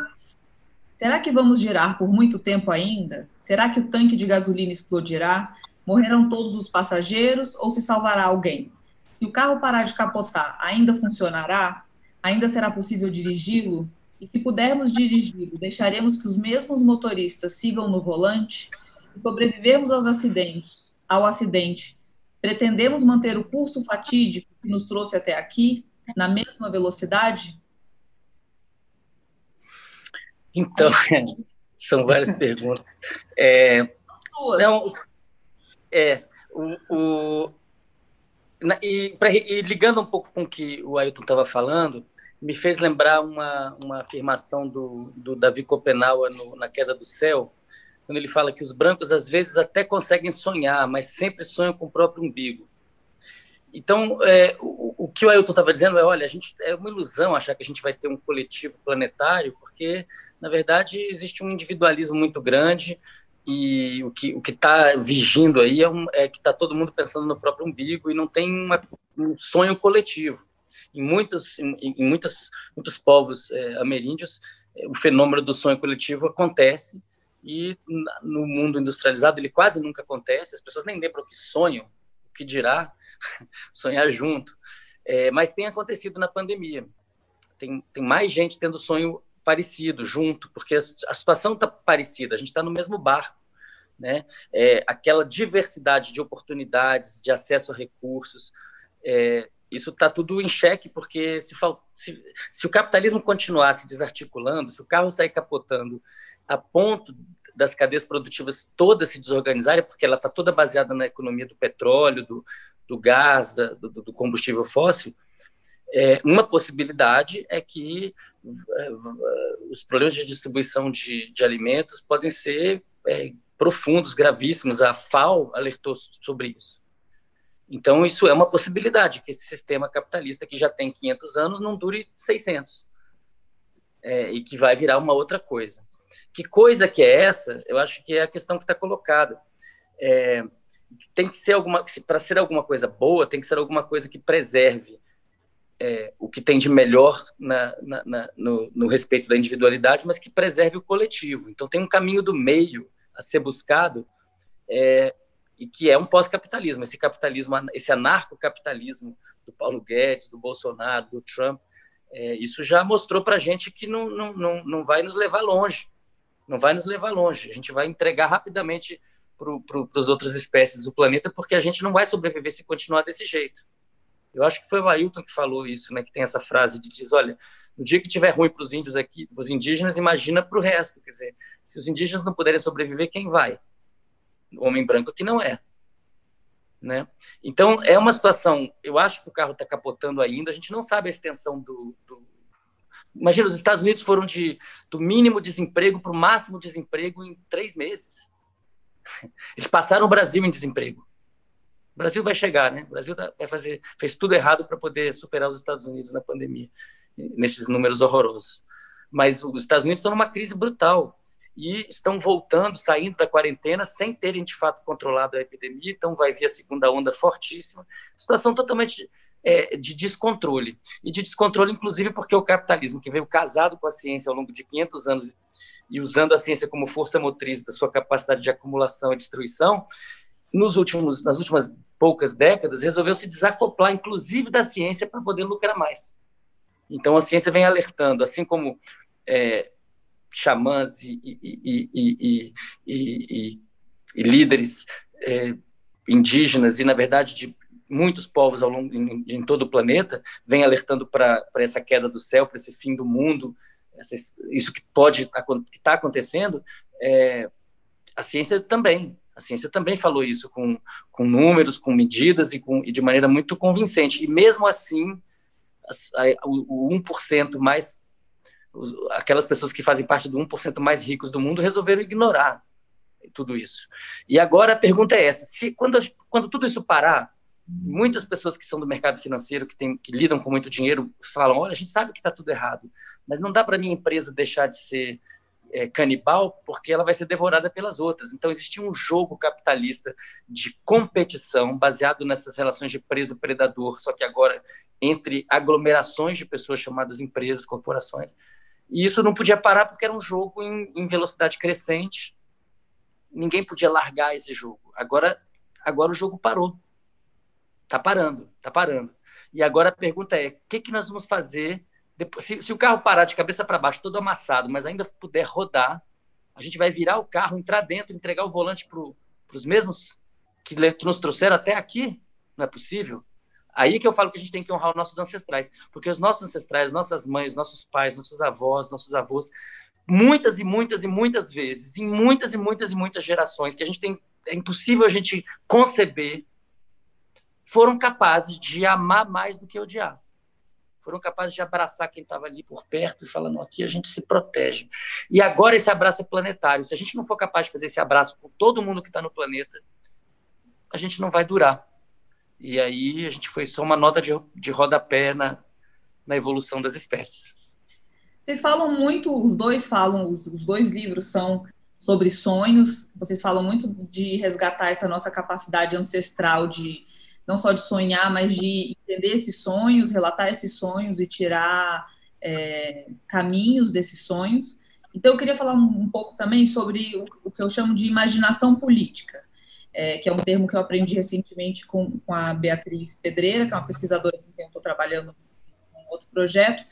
Será que vamos girar por muito tempo ainda? Será que o tanque de gasolina explodirá? Morrerão todos os passageiros ou se salvará alguém? Se o carro parar de capotar, ainda funcionará? Ainda será possível dirigi-lo? E se pudermos dirigi-lo, deixaremos que os mesmos motoristas sigam no volante? Se sobrevivermos aos acidentes, ao acidente, pretendemos manter o curso fatídico que nos trouxe até aqui na mesma velocidade? Então, [laughs] são várias perguntas. É, Suas. Não, é, o, o e, pra, e, ligando um pouco com o que o Ailton estava falando, me fez lembrar uma, uma afirmação do, do Davi Copenau no, na Queda do Céu, quando ele fala que os brancos às vezes até conseguem sonhar, mas sempre sonham com o próprio umbigo. Então, é, o, o, que o Ailton estava dizendo é, olha, a gente é uma ilusão achar que a gente vai ter um coletivo planetário, porque na verdade existe um individualismo muito grande, e o que o que está vigindo aí é, um, é que está todo mundo pensando no próprio umbigo e não tem uma, um sonho coletivo. Em muitos em, em muitas, muitos povos é, ameríndios, é, o fenômeno do sonho coletivo acontece e no mundo industrializado ele quase nunca acontece. As pessoas nem lembram o que sonham, o que dirá [laughs] sonhar junto. É, mas tem acontecido na pandemia. Tem, tem mais gente tendo sonho parecido, junto, porque a situação está parecida, a gente está no mesmo barco. Né? É, aquela diversidade de oportunidades, de acesso a recursos, é, isso está tudo em xeque, porque se, se, se, o capitalismo continuar se desarticulando, se o carro sair capotando a ponto das cadeias produtivas todas se desorganizarem, porque ela está toda baseada na economia do petróleo, do, do gás, do, do combustível fóssil, é, uma possibilidade é que é, os problemas de distribuição de, de alimentos podem ser é, profundos, gravíssimos. A FAO alertou sobre isso. Então, isso é uma possibilidade, que esse sistema capitalista, que já tem 500 anos, não dure 600. É, e que vai virar uma outra coisa. Que coisa que é essa? Eu acho que é a questão que está colocada. É, tem que ser alguma, para ser alguma coisa boa, tem que ser alguma coisa que preserve é, o que tem de melhor na, na, na, no, no, respeito da individualidade, mas que preserve o coletivo. Então, tem um caminho do meio a ser buscado é, e que é um pós-capitalismo. Esse capitalismo, esse anarcocapitalismo do Paulo Guedes, do Bolsonaro, do Trump, é, isso já mostrou para a gente que não, não, não, não vai nos levar longe. Não vai nos levar longe. A gente vai entregar rapidamente para pro, as outras espécies do planeta, porque a gente não vai sobreviver se continuar desse jeito. Eu acho que foi o Ailton que falou isso, né? Que tem essa frase de diz, olha, no dia que tiver ruim para os índios aqui, os indígenas, imagina para o resto. Quer dizer, se os indígenas não puderem sobreviver, quem vai? homem branco aqui não é. Né? Então, é uma situação. Eu acho que o carro está capotando ainda, a gente não sabe a extensão do. do... Imagina, os Estados Unidos foram de, do mínimo desemprego para o máximo desemprego em três meses. [laughs] Eles passaram o Brasil em desemprego. O Brasil vai chegar, né? O Brasil tá, vai fazer, fez tudo errado para poder superar os Estados Unidos na pandemia, nesses números horrorosos. Mas os Estados Unidos estão numa crise brutal e estão voltando, saindo da quarentena sem terem de fato controlado a epidemia, então vai vir a segunda onda fortíssima. Situação totalmente é, de descontrole. E de descontrole, inclusive, porque o capitalismo, que veio casado com a ciência ao longo de 500 anos e usando a ciência como força motriz da sua capacidade de acumulação e destruição, nos últimos, nas últimas poucas décadas, resolveu se desacoplar, inclusive, da ciência para poder lucrar mais. Então, a ciência vem alertando, assim como é, xamãs e, e, e, e líderes é, indígenas e, na verdade, de muitos povos ao longo em, em todo o planeta, vem alertando para essa queda do céu, para esse fim do mundo, essa, isso que pode que está acontecendo. É, a ciência também, a ciência também falou isso com, com números, com medidas e, com, e de maneira muito convincente. E mesmo assim, a, o, o 1% mais aquelas pessoas que fazem parte do 1% mais ricos do mundo resolveram ignorar tudo isso. E agora a pergunta é essa: se quando, quando tudo isso parar, muitas pessoas que são do mercado financeiro, que, tem, que lidam com muito dinheiro, falam: olha, a gente sabe que está tudo errado, mas não dá para minha empresa deixar de ser é, canibal, porque ela vai ser devorada pelas outras. Então, existia um jogo capitalista de competição baseado nessas relações de presa-predador, só que agora entre aglomerações de pessoas chamadas empresas, corporações, e isso não podia parar porque era um jogo em, em velocidade crescente. Ninguém podia largar esse jogo. Agora, agora o jogo parou. Está parando, está parando. E agora a pergunta é: o que, que nós vamos fazer depois? Se, se o carro parar de cabeça para baixo, todo amassado, mas ainda puder rodar, a gente vai virar o carro, entrar dentro, entregar o volante para os mesmos que nos trouxeram até aqui? Não é possível? Aí que eu falo que a gente tem que honrar os nossos ancestrais, porque os nossos ancestrais, nossas mães, nossos pais, nossos avós, nossos avós, muitas e muitas e muitas vezes, em muitas e muitas e muitas gerações, que a gente tem, é impossível a gente conceber, foram capazes de amar mais do que odiar. Foram capazes de abraçar quem estava ali por perto e falando, aqui a gente se protege. E agora esse abraço é planetário. Se a gente não for capaz de fazer esse abraço com todo mundo que está no planeta, a gente não vai durar. E aí a gente foi só uma nota de, de rodapé na, na evolução das espécies. Vocês falam muito, os dois falam, os dois livros são sobre sonhos. Vocês falam muito de resgatar essa nossa capacidade ancestral de não só de sonhar, mas de entender esses sonhos, relatar esses sonhos e tirar é, caminhos desses sonhos. Então, eu queria falar um, um pouco também sobre o, o, que eu chamo de imaginação política é, que é um termo que eu aprendi recentemente com, com a Beatriz Pedreira, que é uma pesquisadora com quem eu estou trabalhando em outro projeto.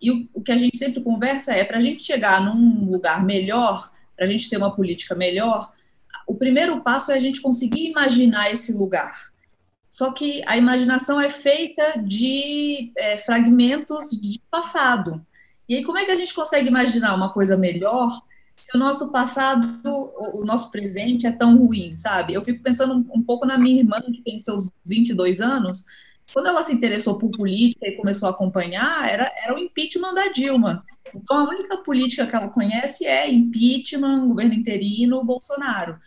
E o, o que a gente sempre conversa é, para a gente chegar num lugar melhor, para a gente ter uma política melhor, o primeiro passo é a gente conseguir imaginar esse lugar. Só que a imaginação é feita de é, fragmentos de passado. E aí, como é que a gente consegue imaginar uma coisa melhor se o nosso passado, o nosso presente é tão ruim, sabe? Eu fico pensando um, pouco na minha irmã, que tem seus 22 anos, quando ela se interessou por política e começou a acompanhar, era, era o impeachment da Dilma. Então, a única política que ela conhece é impeachment, governo interino, Bolsonaro.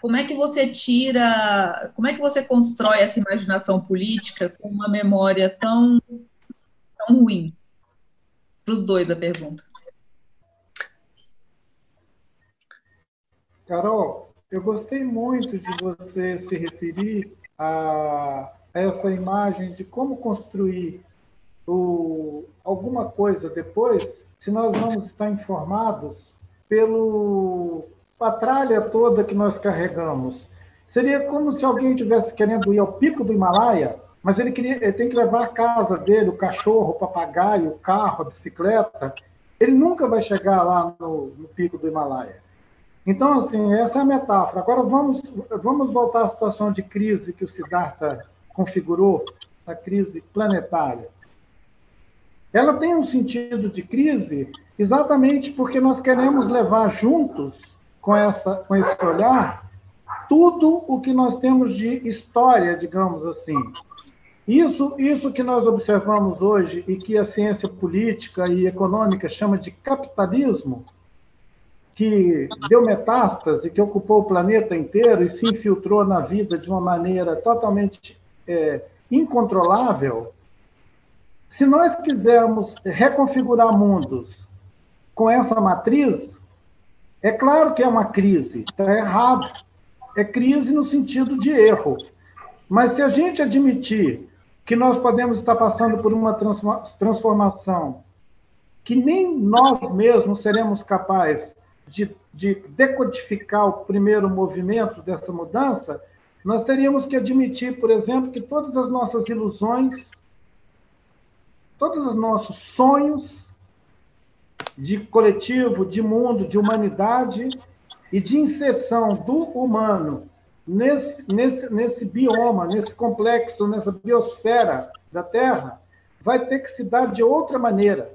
Como é que você tira, como é que você constrói essa imaginação política com uma memória tão, tão ruim? Para os dois a pergunta. Carol, eu gostei muito de você se referir a essa imagem de como construir o, alguma coisa depois, se nós vamos estar informados pelo a tralha toda que nós carregamos. Seria como se alguém tivesse querendo ir ao pico do Himalaia, mas ele, queria, ele tem que levar a casa dele, o cachorro, o papagaio, o carro, a bicicleta. Ele nunca vai chegar lá no, no pico do Himalaia. Então, assim, essa é a metáfora. Agora, vamos, vamos voltar à situação de crise que o Siddhartha configurou, a crise planetária. Ela tem um sentido de crise exatamente porque nós queremos levar juntos, com, essa, com esse olhar, tudo o que nós temos de história, digamos assim. Isso, isso que nós observamos hoje e que a ciência política e econômica chama de capitalismo, que deu metástase, que ocupou o planeta inteiro e se infiltrou na vida de uma maneira totalmente é, incontrolável, se nós quisermos reconfigurar mundos com essa matriz, é claro que é uma crise, está errado. É crise no sentido de erro. Mas se a gente admitir que nós podemos estar passando por uma transformação que nem nós mesmos seremos capazes de, de decodificar o primeiro movimento dessa mudança, nós teríamos que admitir, por exemplo, que todas as nossas ilusões, todos os nossos sonhos de coletivo, de mundo, de humanidade e de inserção do humano nesse, nesse, nesse bioma, nesse complexo, nessa biosfera da Terra, vai ter que se dar de outra maneira.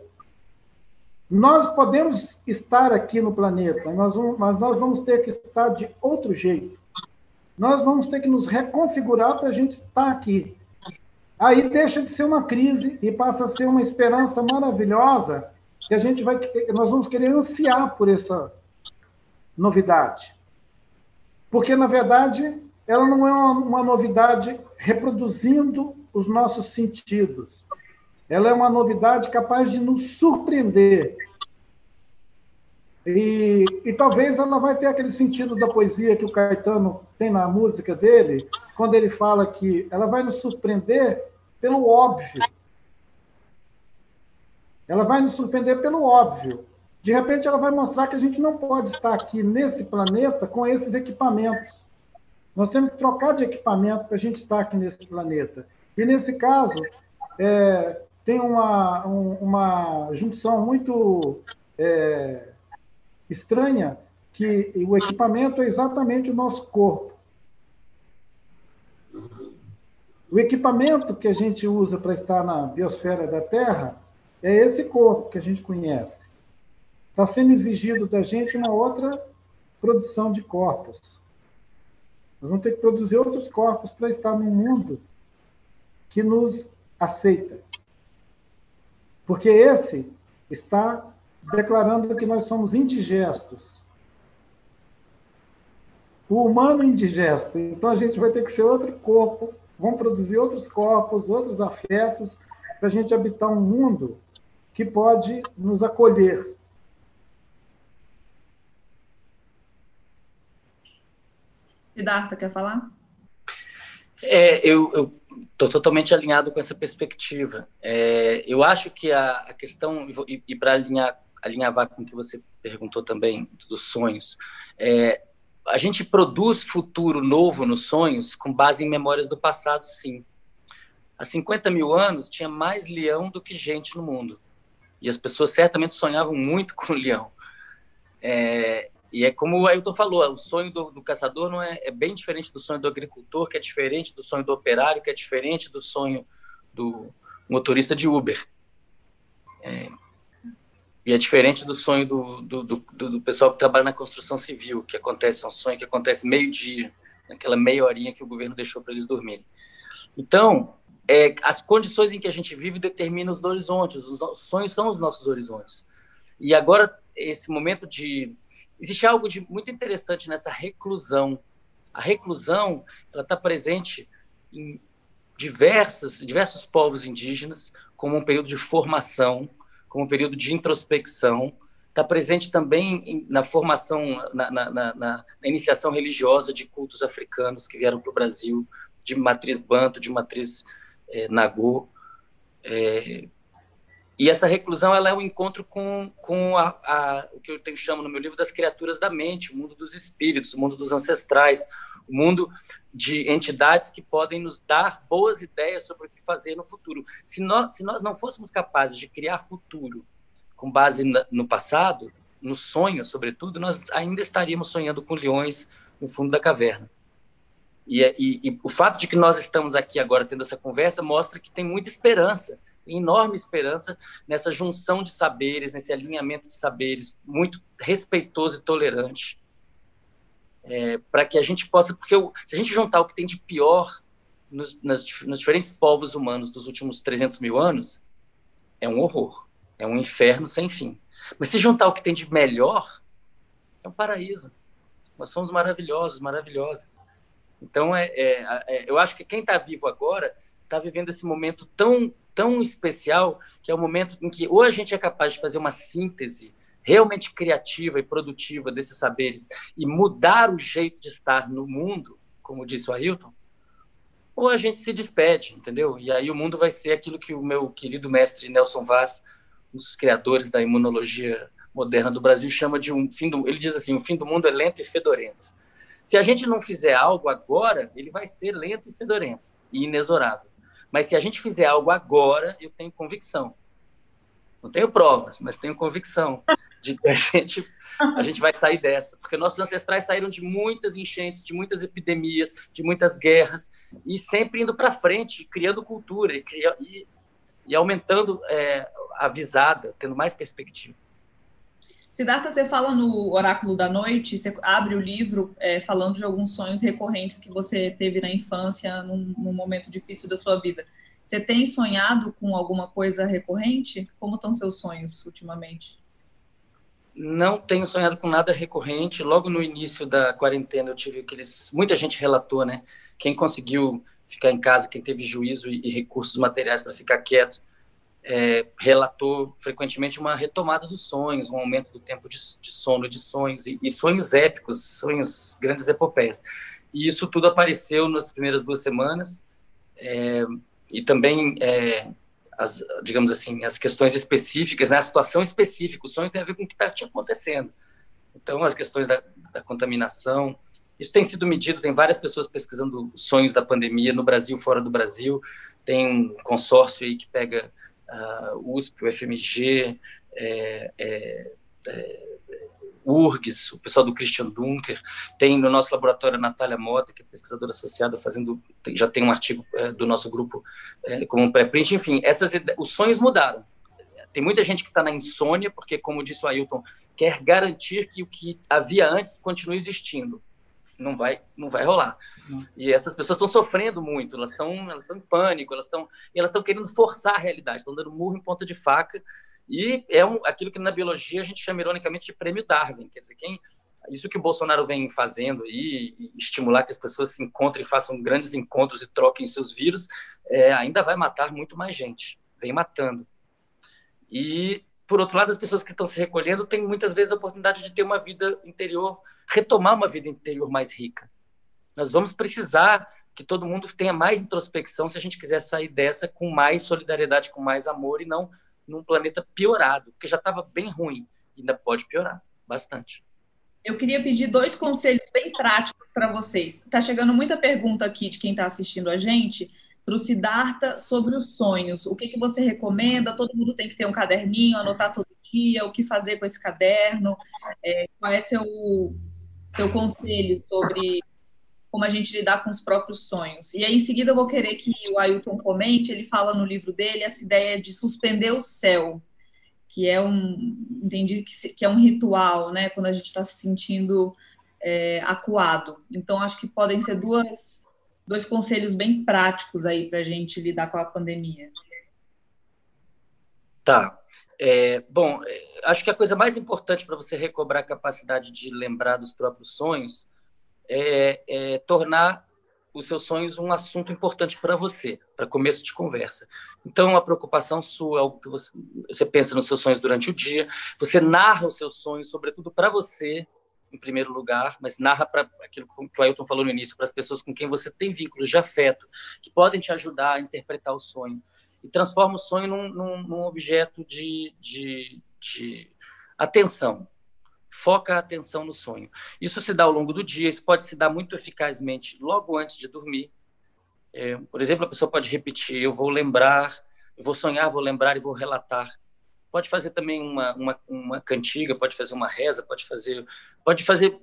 Nós podemos estar aqui no planeta, mas nós vamos ter que estar de outro jeito. Nós vamos ter que nos reconfigurar para a gente estar aqui. Aí deixa de ser uma crise e passa a ser uma esperança maravilhosa que a gente vai, nós vamos querer ansiar por essa novidade. Porque, na verdade, ela não é uma, uma novidade reproduzindo os nossos sentidos. Ela é uma novidade capaz de nos surpreender. E, e, talvez ela vai ter aquele sentido da poesia que o Caetano tem na música dele, quando ele fala que ela vai nos surpreender pelo óbvio. Ela vai nos surpreender pelo óbvio. De repente, ela vai mostrar que a gente não pode estar aqui nesse planeta com esses equipamentos. Nós temos que trocar de equipamento para a gente estar aqui nesse planeta. E, nesse caso, é, tem uma, um, uma junção muito é, estranha, que o equipamento é exatamente o nosso corpo. O equipamento que a gente usa para estar na biosfera da Terra é esse corpo que a gente conhece. Está sendo exigido da gente uma outra produção de corpos. Nós vamos ter que produzir outros corpos para estar num mundo que nos aceita. Porque esse está declarando que nós somos indigestos. O humano indigesto. Então a gente vai ter que ser outro corpo, vão produzir outros corpos, outros afetos, para a gente habitar um mundo que pode nos acolher. Siddhartha, quer falar? É, eu estou totalmente alinhado com essa perspectiva. É, eu acho que a, a questão, e, e para alinhar, alinhavar com o que você perguntou também dos sonhos, é, a gente produz futuro novo nos sonhos com base em memórias do passado, sim. Há 50 mil anos tinha mais leão do que gente no mundo. E as pessoas certamente sonhavam muito [laughs] com o leão. É, e é como o Ailton falou, o sonho do, do caçador não é, é, bem diferente do sonho do agricultor, que é diferente do sonho do operário, que é diferente do sonho do motorista de Uber. É, e é diferente do sonho do, do, do, do, pessoal que trabalha na construção civil, que acontece, é um sonho que acontece meio-dia, naquela meia horinha que o governo deixou para eles dormirem. Então, é, as condições em que a gente vive determinam os horizontes, os sonhos são os nossos horizontes. E agora, esse momento de. Existe algo de muito interessante nessa reclusão. A reclusão ela está presente em diversas, diversos povos indígenas, como um período de formação, como um período de introspecção. Está presente também na formação, na, na, na, na iniciação religiosa de cultos africanos que vieram para o Brasil, de matriz banto, de matriz é, Nagô. É, e essa reclusão ela é um encontro com, com a, a, o que eu tenho, chamo no meu livro das criaturas da mente, o mundo dos espíritos, o mundo dos ancestrais, o mundo de entidades que podem nos dar boas ideias sobre o que fazer no futuro. Se nós, se nós não fôssemos capazes de criar futuro com base no passado, no sonho, sobretudo, nós ainda estaríamos sonhando com leões no fundo da caverna. E, e, e, o fato de que nós estamos aqui agora tendo essa conversa mostra que tem muita esperança, enorme esperança nessa junção de saberes, nesse alinhamento de saberes muito respeitoso e tolerante. é, para que a gente possa, porque se a gente juntar o que tem de pior nos, nas, nos diferentes povos humanos dos últimos 300 mil anos, é um horror, é um inferno sem fim. Mas se juntar o que tem de melhor, é um paraíso. Nós somos maravilhosos, maravilhosas. Então, é, é, é eu acho que quem está vivo agora está vivendo esse momento tão, tão especial, que é o momento em que ou a gente é capaz de fazer uma síntese realmente criativa e produtiva desses saberes e mudar o jeito de estar no mundo, como disse o Ailton, ou a gente se despede, entendeu? E aí o mundo vai ser aquilo que o meu querido mestre Nelson Vaz, um dos criadores da imunologia moderna do Brasil, chama de um fim do. Ele diz assim: o fim do mundo é lento e fedorento. Se a gente não fizer algo agora, ele vai ser lento e fedorento e inexorável. Mas se a gente fizer algo agora, eu tenho convicção. Não tenho provas, mas tenho convicção de que a [laughs] gente a gente vai sair dessa, porque nossos ancestrais saíram de muitas enchentes, de muitas epidemias, de muitas guerras, e sempre indo para frente, criando cultura e, e, e aumentando é, a visada, tendo mais perspectiva. Siddhartha, você fala no Oráculo da Noite, você abre o livro é, falando de alguns sonhos recorrentes que você teve na infância, num, num momento difícil da sua vida. Você tem sonhado com alguma coisa recorrente? Como estão seus sonhos ultimamente? Não tenho sonhado com nada recorrente. Logo no início da quarentena, eu tive aqueles. Muita gente relatou, né? Quem conseguiu ficar em casa, quem teve juízo e, recursos materiais para ficar quieto, é, relatou frequentemente uma retomada dos sonhos, um aumento do tempo de, de sono, de sonhos, e, e, sonhos épicos, sonhos, grandes epopeias. E isso tudo apareceu nas primeiras duas semanas, é, e também é, as, digamos assim, as questões específicas, né, a situação específica, o sonho tem a ver com o que está te acontecendo. Então, as questões da, da, contaminação, isso tem sido medido, tem várias pessoas pesquisando sonhos da pandemia no Brasil, fora do Brasil, tem um consórcio aí que pega uh, USP, o FMG, é, é, é, URGS, o pessoal do Christian Dunker, tem no nosso laboratório a Natália Mota, que é pesquisadora associada, fazendo, já tem um artigo é, do nosso grupo é, como um pré-print, enfim, essas, os sonhos mudaram. Tem muita gente que está na insônia, porque, como disse o Ailton, quer garantir que o que havia antes continue existindo. Não vai, não vai rolar. E essas pessoas estão sofrendo muito, elas estão elas estão em pânico, elas estão elas estão querendo forçar a realidade, estão dando murro em ponta de faca e é um, aquilo que na biologia a gente chama ironicamente de prêmio Darwin. Quer dizer, quem, isso que o Bolsonaro vem fazendo e, estimular que as pessoas se encontrem, façam grandes encontros e troquem seus vírus, é, ainda vai matar muito mais gente. Vem matando. E, por outro lado, as pessoas que estão se recolhendo têm muitas vezes a oportunidade de ter uma vida interior, retomar uma vida interior mais rica. Nós vamos precisar que todo mundo tenha mais introspecção se a gente quiser sair dessa com mais solidariedade, com mais amor e não num planeta piorado, porque já estava bem ruim, ainda pode piorar bastante. Eu queria pedir dois conselhos bem práticos para vocês. Está chegando muita pergunta aqui de quem está assistindo a gente para o Siddhartha sobre os sonhos. O que, que você recomenda? Todo mundo tem que ter um caderninho, anotar todo dia, o que fazer com esse caderno? É, qual é seu, seu conselho sobre como a gente lidar com os próprios sonhos. E aí, em seguida, eu vou querer que o Ailton comente, ele fala no livro dele essa ideia de suspender o céu, que é um, entendi que, que é um ritual, né, quando a gente está se sentindo é, acuado. Então, acho que podem ser duas, dois conselhos bem práticos aí para a gente lidar com a pandemia. Tá. É, bom, é, acho que a coisa mais importante para você recobrar a capacidade de lembrar dos próprios sonhos é, é tornar os seus sonhos um assunto importante para você, para começo de conversa. Então, a preocupação sua, algo que você, você pensa nos seus sonhos durante o dia, você narra os seus sonhos, sobretudo para você, em primeiro lugar, mas narra para aquilo que o Ailton falou no início, para as pessoas com quem você tem vínculos de afeto, que podem te ajudar a interpretar o sonho. E transforma o sonho num, num, num objeto de, de, de atenção, foca a atenção no sonho. Isso se dá ao longo do dia, isso pode se dar muito eficazmente logo antes de dormir. É, por exemplo, a pessoa pode repetir: eu vou lembrar, eu vou sonhar, vou lembrar e vou relatar. Pode fazer também uma, uma, uma cantiga, pode fazer uma reza, pode fazer, pode fazer.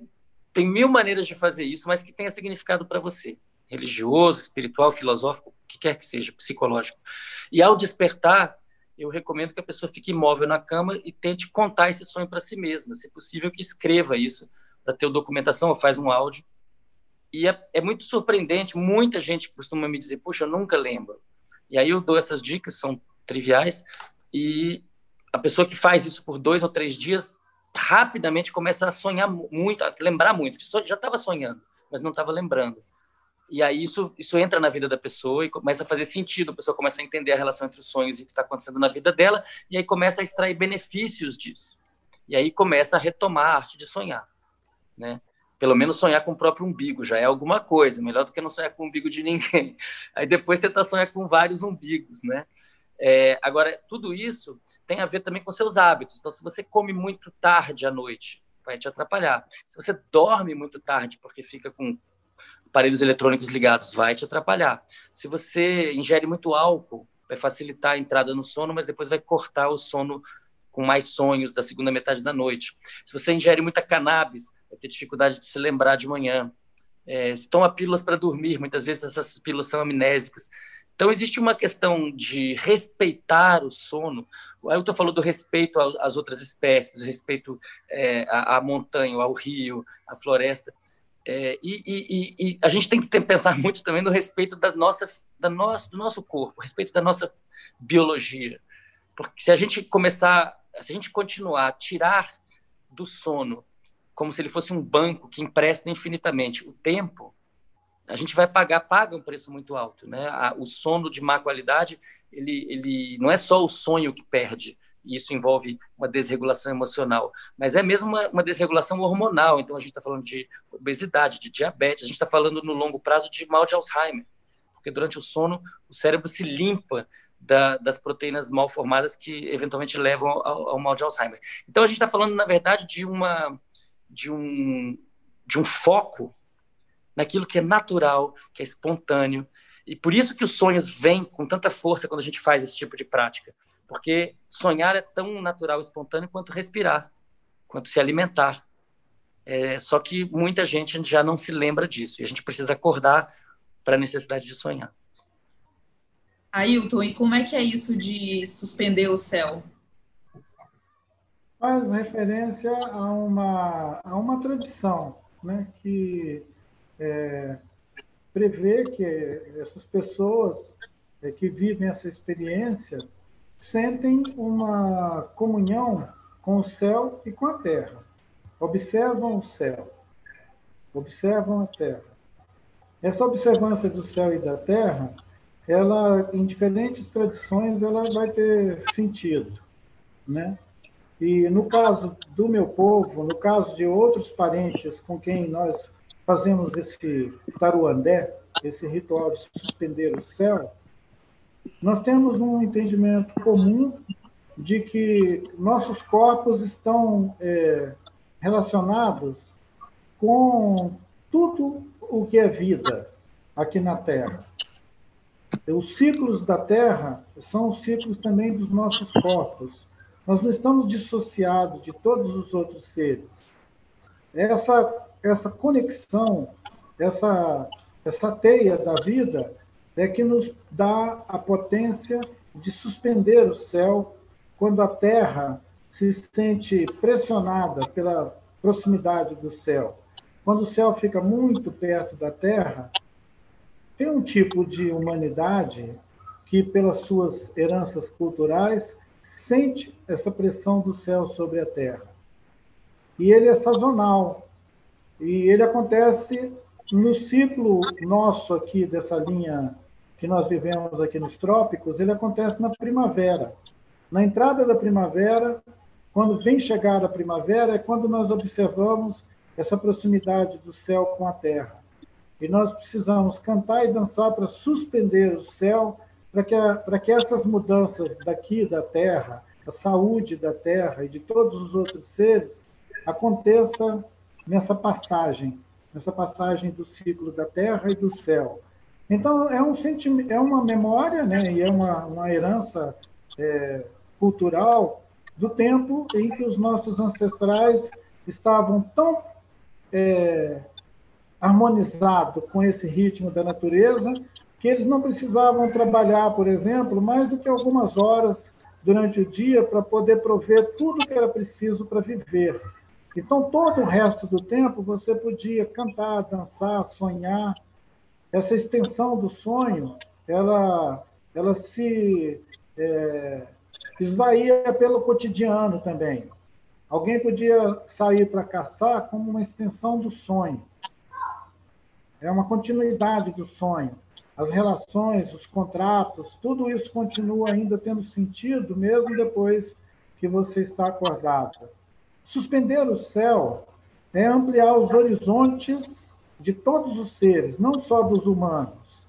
Tem mil maneiras de fazer isso, mas que tenha significado para você, religioso, espiritual, filosófico, o que quer que seja, psicológico. E ao despertar, eu recomendo que a pessoa fique imóvel na cama e tente contar esse sonho para si mesma. Se possível, que escreva isso para ter documentação, ou faz um áudio. E é, é, muito surpreendente, muita gente costuma me dizer, puxa, eu nunca lembro. E aí eu dou essas dicas, são triviais, e a pessoa que faz isso por dois ou três dias rapidamente começa a sonhar muito, a lembrar muito. Já estava sonhando, mas não estava lembrando. E aí isso, isso entra na vida da pessoa e começa a fazer sentido, a pessoa começa a entender a relação entre os sonhos e o que está acontecendo na vida dela, e aí começa a extrair benefícios disso. E aí começa a retomar a arte de sonhar, né? Pelo menos sonhar com o próprio umbigo já é alguma coisa, melhor do que não sonhar com o umbigo de ninguém. [laughs] Aí depois tentar sonhar com vários umbigos, né? É, agora, tudo isso tem a ver também com seus hábitos. Então, se você come muito tarde à noite, vai te atrapalhar. Se você dorme muito tarde porque fica com aparelhos eletrônicos ligados, vai te atrapalhar. Se você ingere muito álcool, vai facilitar a entrada no sono, mas depois vai cortar o sono com mais sonhos da segunda metade da noite. Se você ingere muita cannabis, vai ter dificuldade de se lembrar de manhã. É, se toma pílulas para dormir, muitas vezes essas pílulas são amnésicas. Então, existe uma questão de respeitar o sono. O Ailton falou do respeito às outras espécies, respeito é, à, à montanha, ao rio, à floresta. É, e, e, e, a gente tem que ter, pensar muito também no respeito da nossa, da do nosso corpo, respeito da nossa biologia. Porque se a gente começar, se a gente continuar a tirar do sono como se ele fosse um banco que empresta infinitamente o tempo, a gente vai pagar, paga um preço muito alto. Né? O sono de má qualidade, ele, ele não é só o sonho que perde, e isso envolve uma desregulação emocional, mas é mesmo uma, uma desregulação hormonal. Então, a gente está falando de obesidade, de diabetes, a gente está falando no longo prazo de mal de Alzheimer, porque durante o sono o cérebro se limpa da, das proteínas mal formadas que eventualmente levam ao, ao mal de Alzheimer. Então, a gente está falando, na verdade, de, uma, de, um, de um foco naquilo que é natural, que é espontâneo, e por isso que os sonhos vêm com tanta força quando a gente faz esse tipo de prática porque sonhar é tão natural e espontâneo quanto respirar, quanto se alimentar. É, só que muita gente já não se lembra disso e a gente precisa acordar para a necessidade de sonhar. Ailton, e como é que é isso de suspender o céu? Faz referência a uma, a uma tradição né, que é, prevê que essas pessoas é, que vivem essa experiência sentem uma comunhão com o céu e com a terra. Observam o céu, observam a terra. Essa observância do céu e da terra, ela, em diferentes tradições, ela vai ter sentido, né? E no caso do meu povo, no caso de outros parentes com quem nós fazemos esse taruandé, esse ritual de suspender o céu, nós temos um entendimento comum de que nossos corpos estão é, relacionados com tudo o que é vida aqui na Terra. Os ciclos da Terra são os ciclos também dos nossos corpos. Nós não estamos dissociados de todos os outros seres. Essa, essa conexão, essa, essa teia da vida, é que nos dá a potência de suspender o céu quando a Terra se sente pressionada pela proximidade do céu. Quando o céu fica muito perto da Terra, tem um tipo de humanidade que, pelas suas heranças culturais, sente essa pressão do céu sobre a Terra. E ele é sazonal. E ele acontece no ciclo nosso aqui dessa linha que nós vivemos aqui nos trópicos, ele acontece na primavera. Na entrada da primavera, quando vem chegar a primavera, é quando nós observamos essa proximidade do céu com a terra. E nós precisamos cantar e dançar para suspender o céu, para que, para que essas mudanças daqui da terra, a saúde da terra e de todos os outros seres, aconteça nessa passagem, nessa passagem do ciclo da terra e do céu. Então, é, um é uma memória né, e é uma, uma herança é, cultural do tempo em que os nossos ancestrais estavam tão é, harmonizados com esse ritmo da natureza que eles não precisavam trabalhar, por exemplo, mais do que algumas horas durante o dia para poder prover tudo que era preciso para viver. Então, todo o resto do tempo você podia cantar, dançar, sonhar. Essa extensão do sonho, ela, ela se é, esvaía pelo cotidiano também. Alguém podia sair para caçar como uma extensão do sonho. É uma continuidade do sonho. As relações, os contratos, tudo isso continua ainda tendo sentido, mesmo depois que você está acordado. Suspender o céu é ampliar os horizontes de todos os seres, não só dos humanos.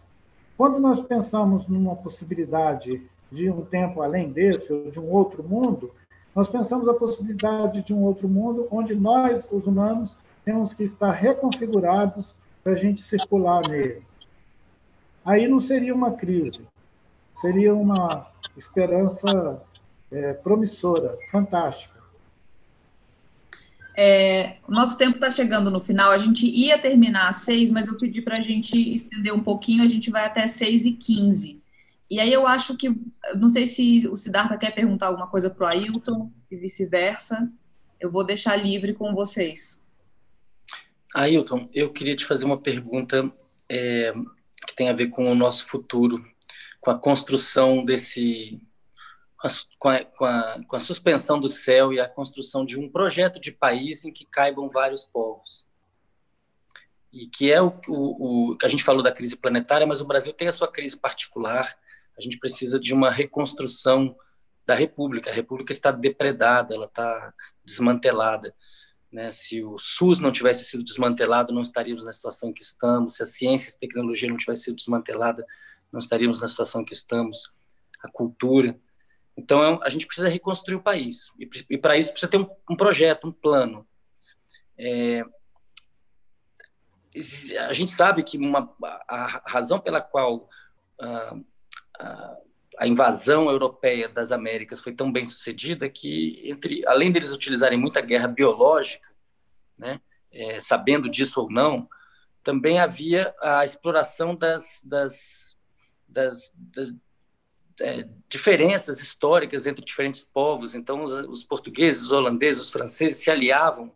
Quando nós pensamos numa possibilidade de um tempo além desse, ou de um outro mundo, nós pensamos a possibilidade de um outro mundo onde nós, os humanos, temos que estar reconfigurados para a gente circular nele. Aí não seria uma crise, seria uma esperança é, promissora, fantástica. É, nosso tempo está chegando no final. A gente ia terminar às seis, mas eu pedi para a gente estender um pouquinho. A gente vai até seis e quinze. E aí eu acho que, não sei se o Siddhartha quer perguntar alguma coisa para o Ailton e vice-versa. Eu vou deixar livre com vocês. Ailton, eu queria te fazer uma pergunta é, que tem a ver com o nosso futuro, com a construção desse com a, com, a, com a, suspensão do céu e a construção de um projeto de país em que caibam vários povos. E que é o, o a gente falou da crise planetária, mas o Brasil tem a sua crise particular. A gente precisa de uma reconstrução da República. A República está depredada, ela está desmantelada. Né? Se o SUS não tivesse sido desmantelado, não estaríamos na situação que estamos. Se a ciência e a tecnologia não tivesse sido desmantelada, não estaríamos na situação que estamos. A cultura. Então, é a gente precisa reconstruir o país. E, para isso, precisa ter um, um projeto, um plano. É, a gente sabe que uma, a razão pela qual a, a, a, invasão europeia das Américas foi tão bem sucedida que, entre, além deles utilizarem muita guerra biológica, né, é, sabendo disso ou não, também havia a exploração das, das, das, das é, diferenças históricas entre diferentes povos. Então, os, os, portugueses, os holandeses, os franceses se aliavam,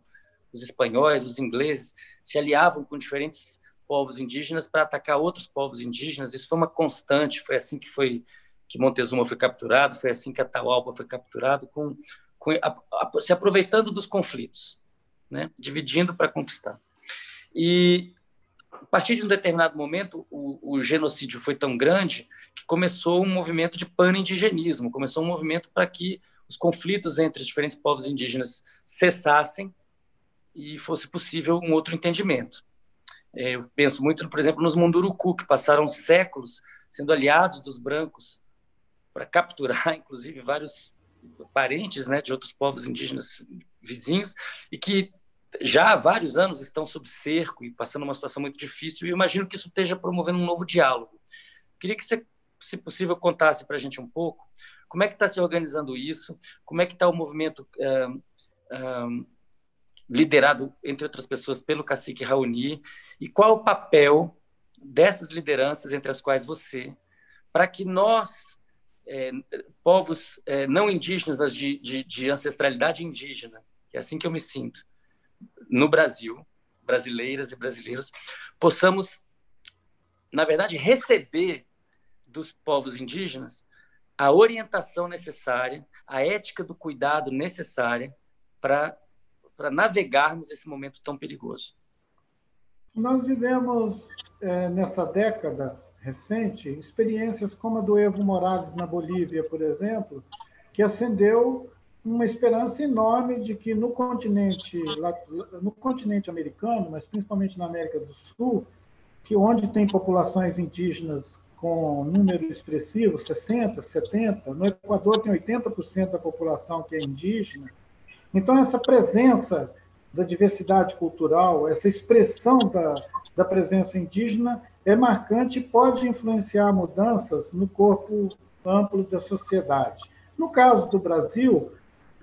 os espanhóis, os ingleses se aliavam com diferentes povos indígenas para atacar outros povos indígenas. Isso foi uma constante. Foi assim que foi que Montezuma foi capturado, foi assim que Atahualpa foi capturado, com, com a, a, se aproveitando dos conflitos, né? dividindo para conquistar. E a partir de um determinado momento, o, o genocídio foi tão grande que começou um movimento de pan-indigenismo, começou um movimento para que os conflitos entre os diferentes povos indígenas cessassem e fosse possível um outro entendimento. É, eu penso muito, por exemplo, nos Munduruku, que passaram séculos sendo aliados dos brancos para capturar, [laughs] inclusive, vários parentes né, de outros povos indígenas vizinhos, e que já há vários anos estão sob cerco e passando uma situação muito difícil, e imagino que isso esteja promovendo um novo diálogo. Queria que você se possível, contasse para a gente um pouco como é que está se organizando isso, como é que está o movimento liderado, entre outras pessoas, pelo cacique Raoni, e qual o papel dessas lideranças, entre as quais você, para que nós, é, povos é, não indígenas, mas de, de, de ancestralidade indígena, é assim que eu me sinto, no Brasil, brasileiras e brasileiros, possamos, na verdade, receber dos povos indígenas a orientação necessária, a ética do cuidado necessária para navegarmos esse momento tão perigoso. Nós vivemos, é, nessa década recente, experiências como a do Evo Morales na Bolívia, por exemplo, que acendeu uma esperança enorme de que no continente, no continente americano, mas principalmente na América do Sul, que onde tem populações indígenas com número expressivo, 60, 70. No Equador tem 80% da população que é indígena. Então, essa presença da diversidade cultural, essa expressão da, da presença indígena é marcante e pode influenciar mudanças no corpo amplo da sociedade. No caso do Brasil,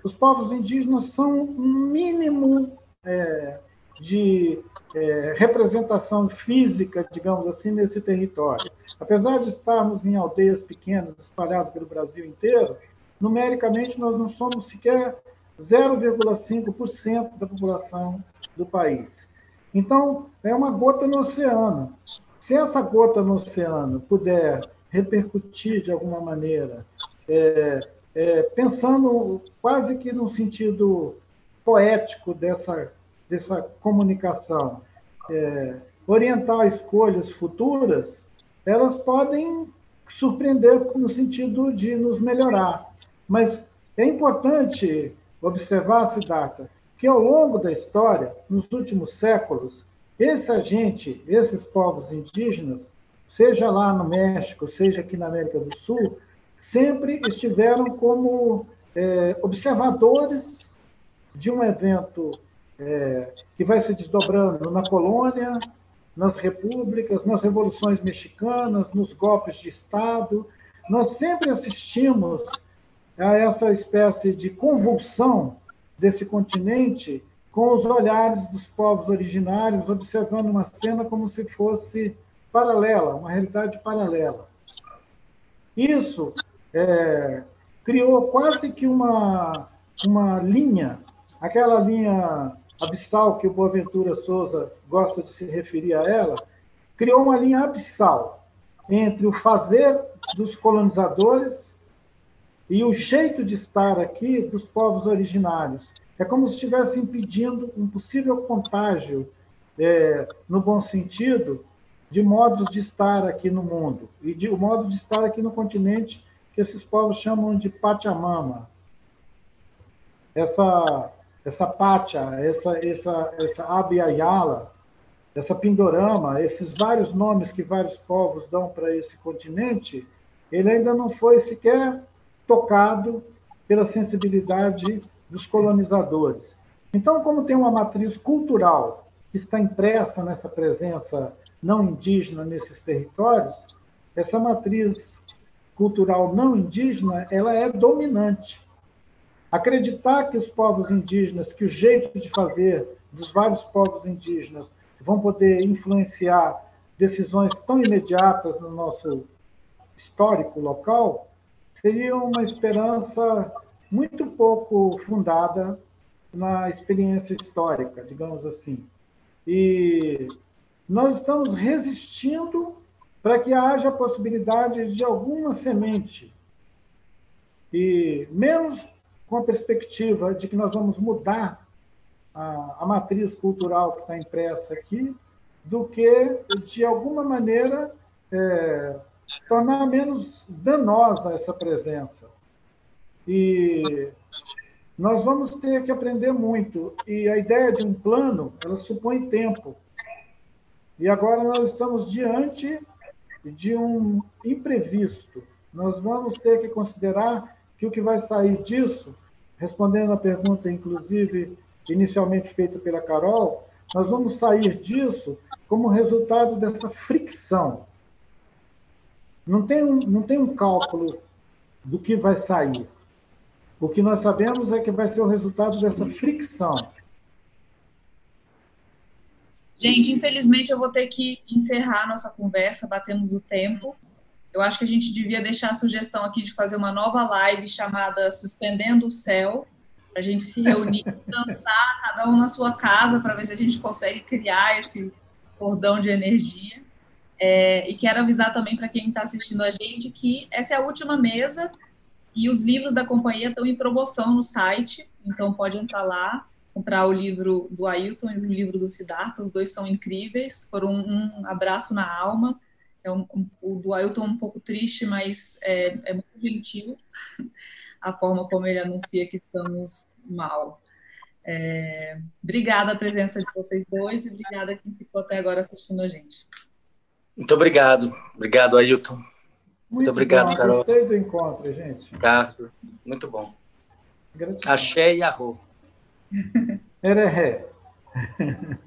os povos indígenas são um mínimo é, de é, representação física, digamos assim, nesse território. Apesar de estarmos em aldeias pequenas espalhadas pelo Brasil inteiro, numericamente nós não somos sequer 0,5% da população do país. Então, é uma gota no oceano. Se essa gota no oceano puder repercutir de alguma maneira, é, é, pensando quase que no sentido poético dessa, dessa comunicação, é, orientar escolhas futuras, elas podem surpreender no sentido de nos melhorar. Mas é importante observar, Siddhartha, que ao longo da história, nos últimos séculos, essa gente, esses povos indígenas, seja lá no México, seja aqui na América do Sul, sempre estiveram como é, observadores de um evento é, que vai se desdobrando na colônia, nas repúblicas, nas revoluções mexicanas, nos golpes de Estado. Nós sempre assistimos a essa espécie de convulsão desse continente com os olhares dos povos originários, observando uma cena como se fosse paralela, uma realidade paralela. Isso é, criou quase que uma, uma linha, aquela linha abissal que o Boaventura Souza gosta de se referir a ela, criou uma linha abissal entre o fazer dos colonizadores e o jeito de estar aqui dos povos originários. É como se estivesse impedindo um possível contágio, é, no bom sentido, de modos de estar aqui no mundo e de o modo de estar aqui no continente que esses povos chamam de Pachamama. Essa essa Pacha, essa essa essa Abiyala, essa Pindorama, esses vários nomes que vários povos dão para esse continente, ele ainda não foi sequer tocado pela sensibilidade dos colonizadores. Então, como tem uma matriz cultural que está impressa nessa presença não indígena nesses territórios, essa matriz cultural não indígena, ela é dominante. Acreditar que os povos indígenas, que o jeito de fazer dos vários povos indígenas vão poder influenciar decisões tão imediatas no nosso histórico local, seria uma esperança muito pouco fundada na experiência histórica, digamos assim. E nós estamos resistindo para que haja a possibilidade de alguma semente, e menos com a perspectiva de que nós vamos mudar a, a matriz cultural que está impressa aqui, do que, de alguma maneira, é, tornar menos danosa essa presença. E nós vamos ter que aprender muito. E a ideia de um plano, ela supõe tempo. E agora nós estamos diante de um imprevisto. Nós vamos ter que considerar que o que vai sair disso, respondendo a pergunta, inclusive, inicialmente feita pela Carol, nós vamos sair disso como resultado dessa fricção não tem um, não tem um cálculo do que vai sair. O que nós sabemos é que vai ser o resultado dessa fricção. Gente, infelizmente eu vou ter que encerrar nossa conversa, batemos o tempo. Eu acho que a gente devia deixar a sugestão aqui de fazer uma nova live chamada Suspendendo o Céu, para a gente se reunir, [laughs] dançar, cada um na sua casa, para ver se a gente consegue criar esse cordão de energia. É, e quero avisar também para quem está assistindo a gente que essa é a última mesa e os livros da companhia estão em promoção no site, então pode entrar lá, comprar o livro do Ailton e o livro do Siddhartha, os dois são incríveis, foram um, abraço na alma. É um, um, o do Ailton é um pouco triste, mas é, é muito gentil [laughs] a forma como ele anuncia que estamos mal. É, obrigada a presença de vocês dois e obrigada a quem ficou até agora assistindo a gente. Muito obrigado. Obrigado, Ailton. Muito, muito obrigado, bom. Carol. Gostei do encontro, gente. Ricardo, muito bom. Gratidão. Axé e arro. Ereré. [laughs]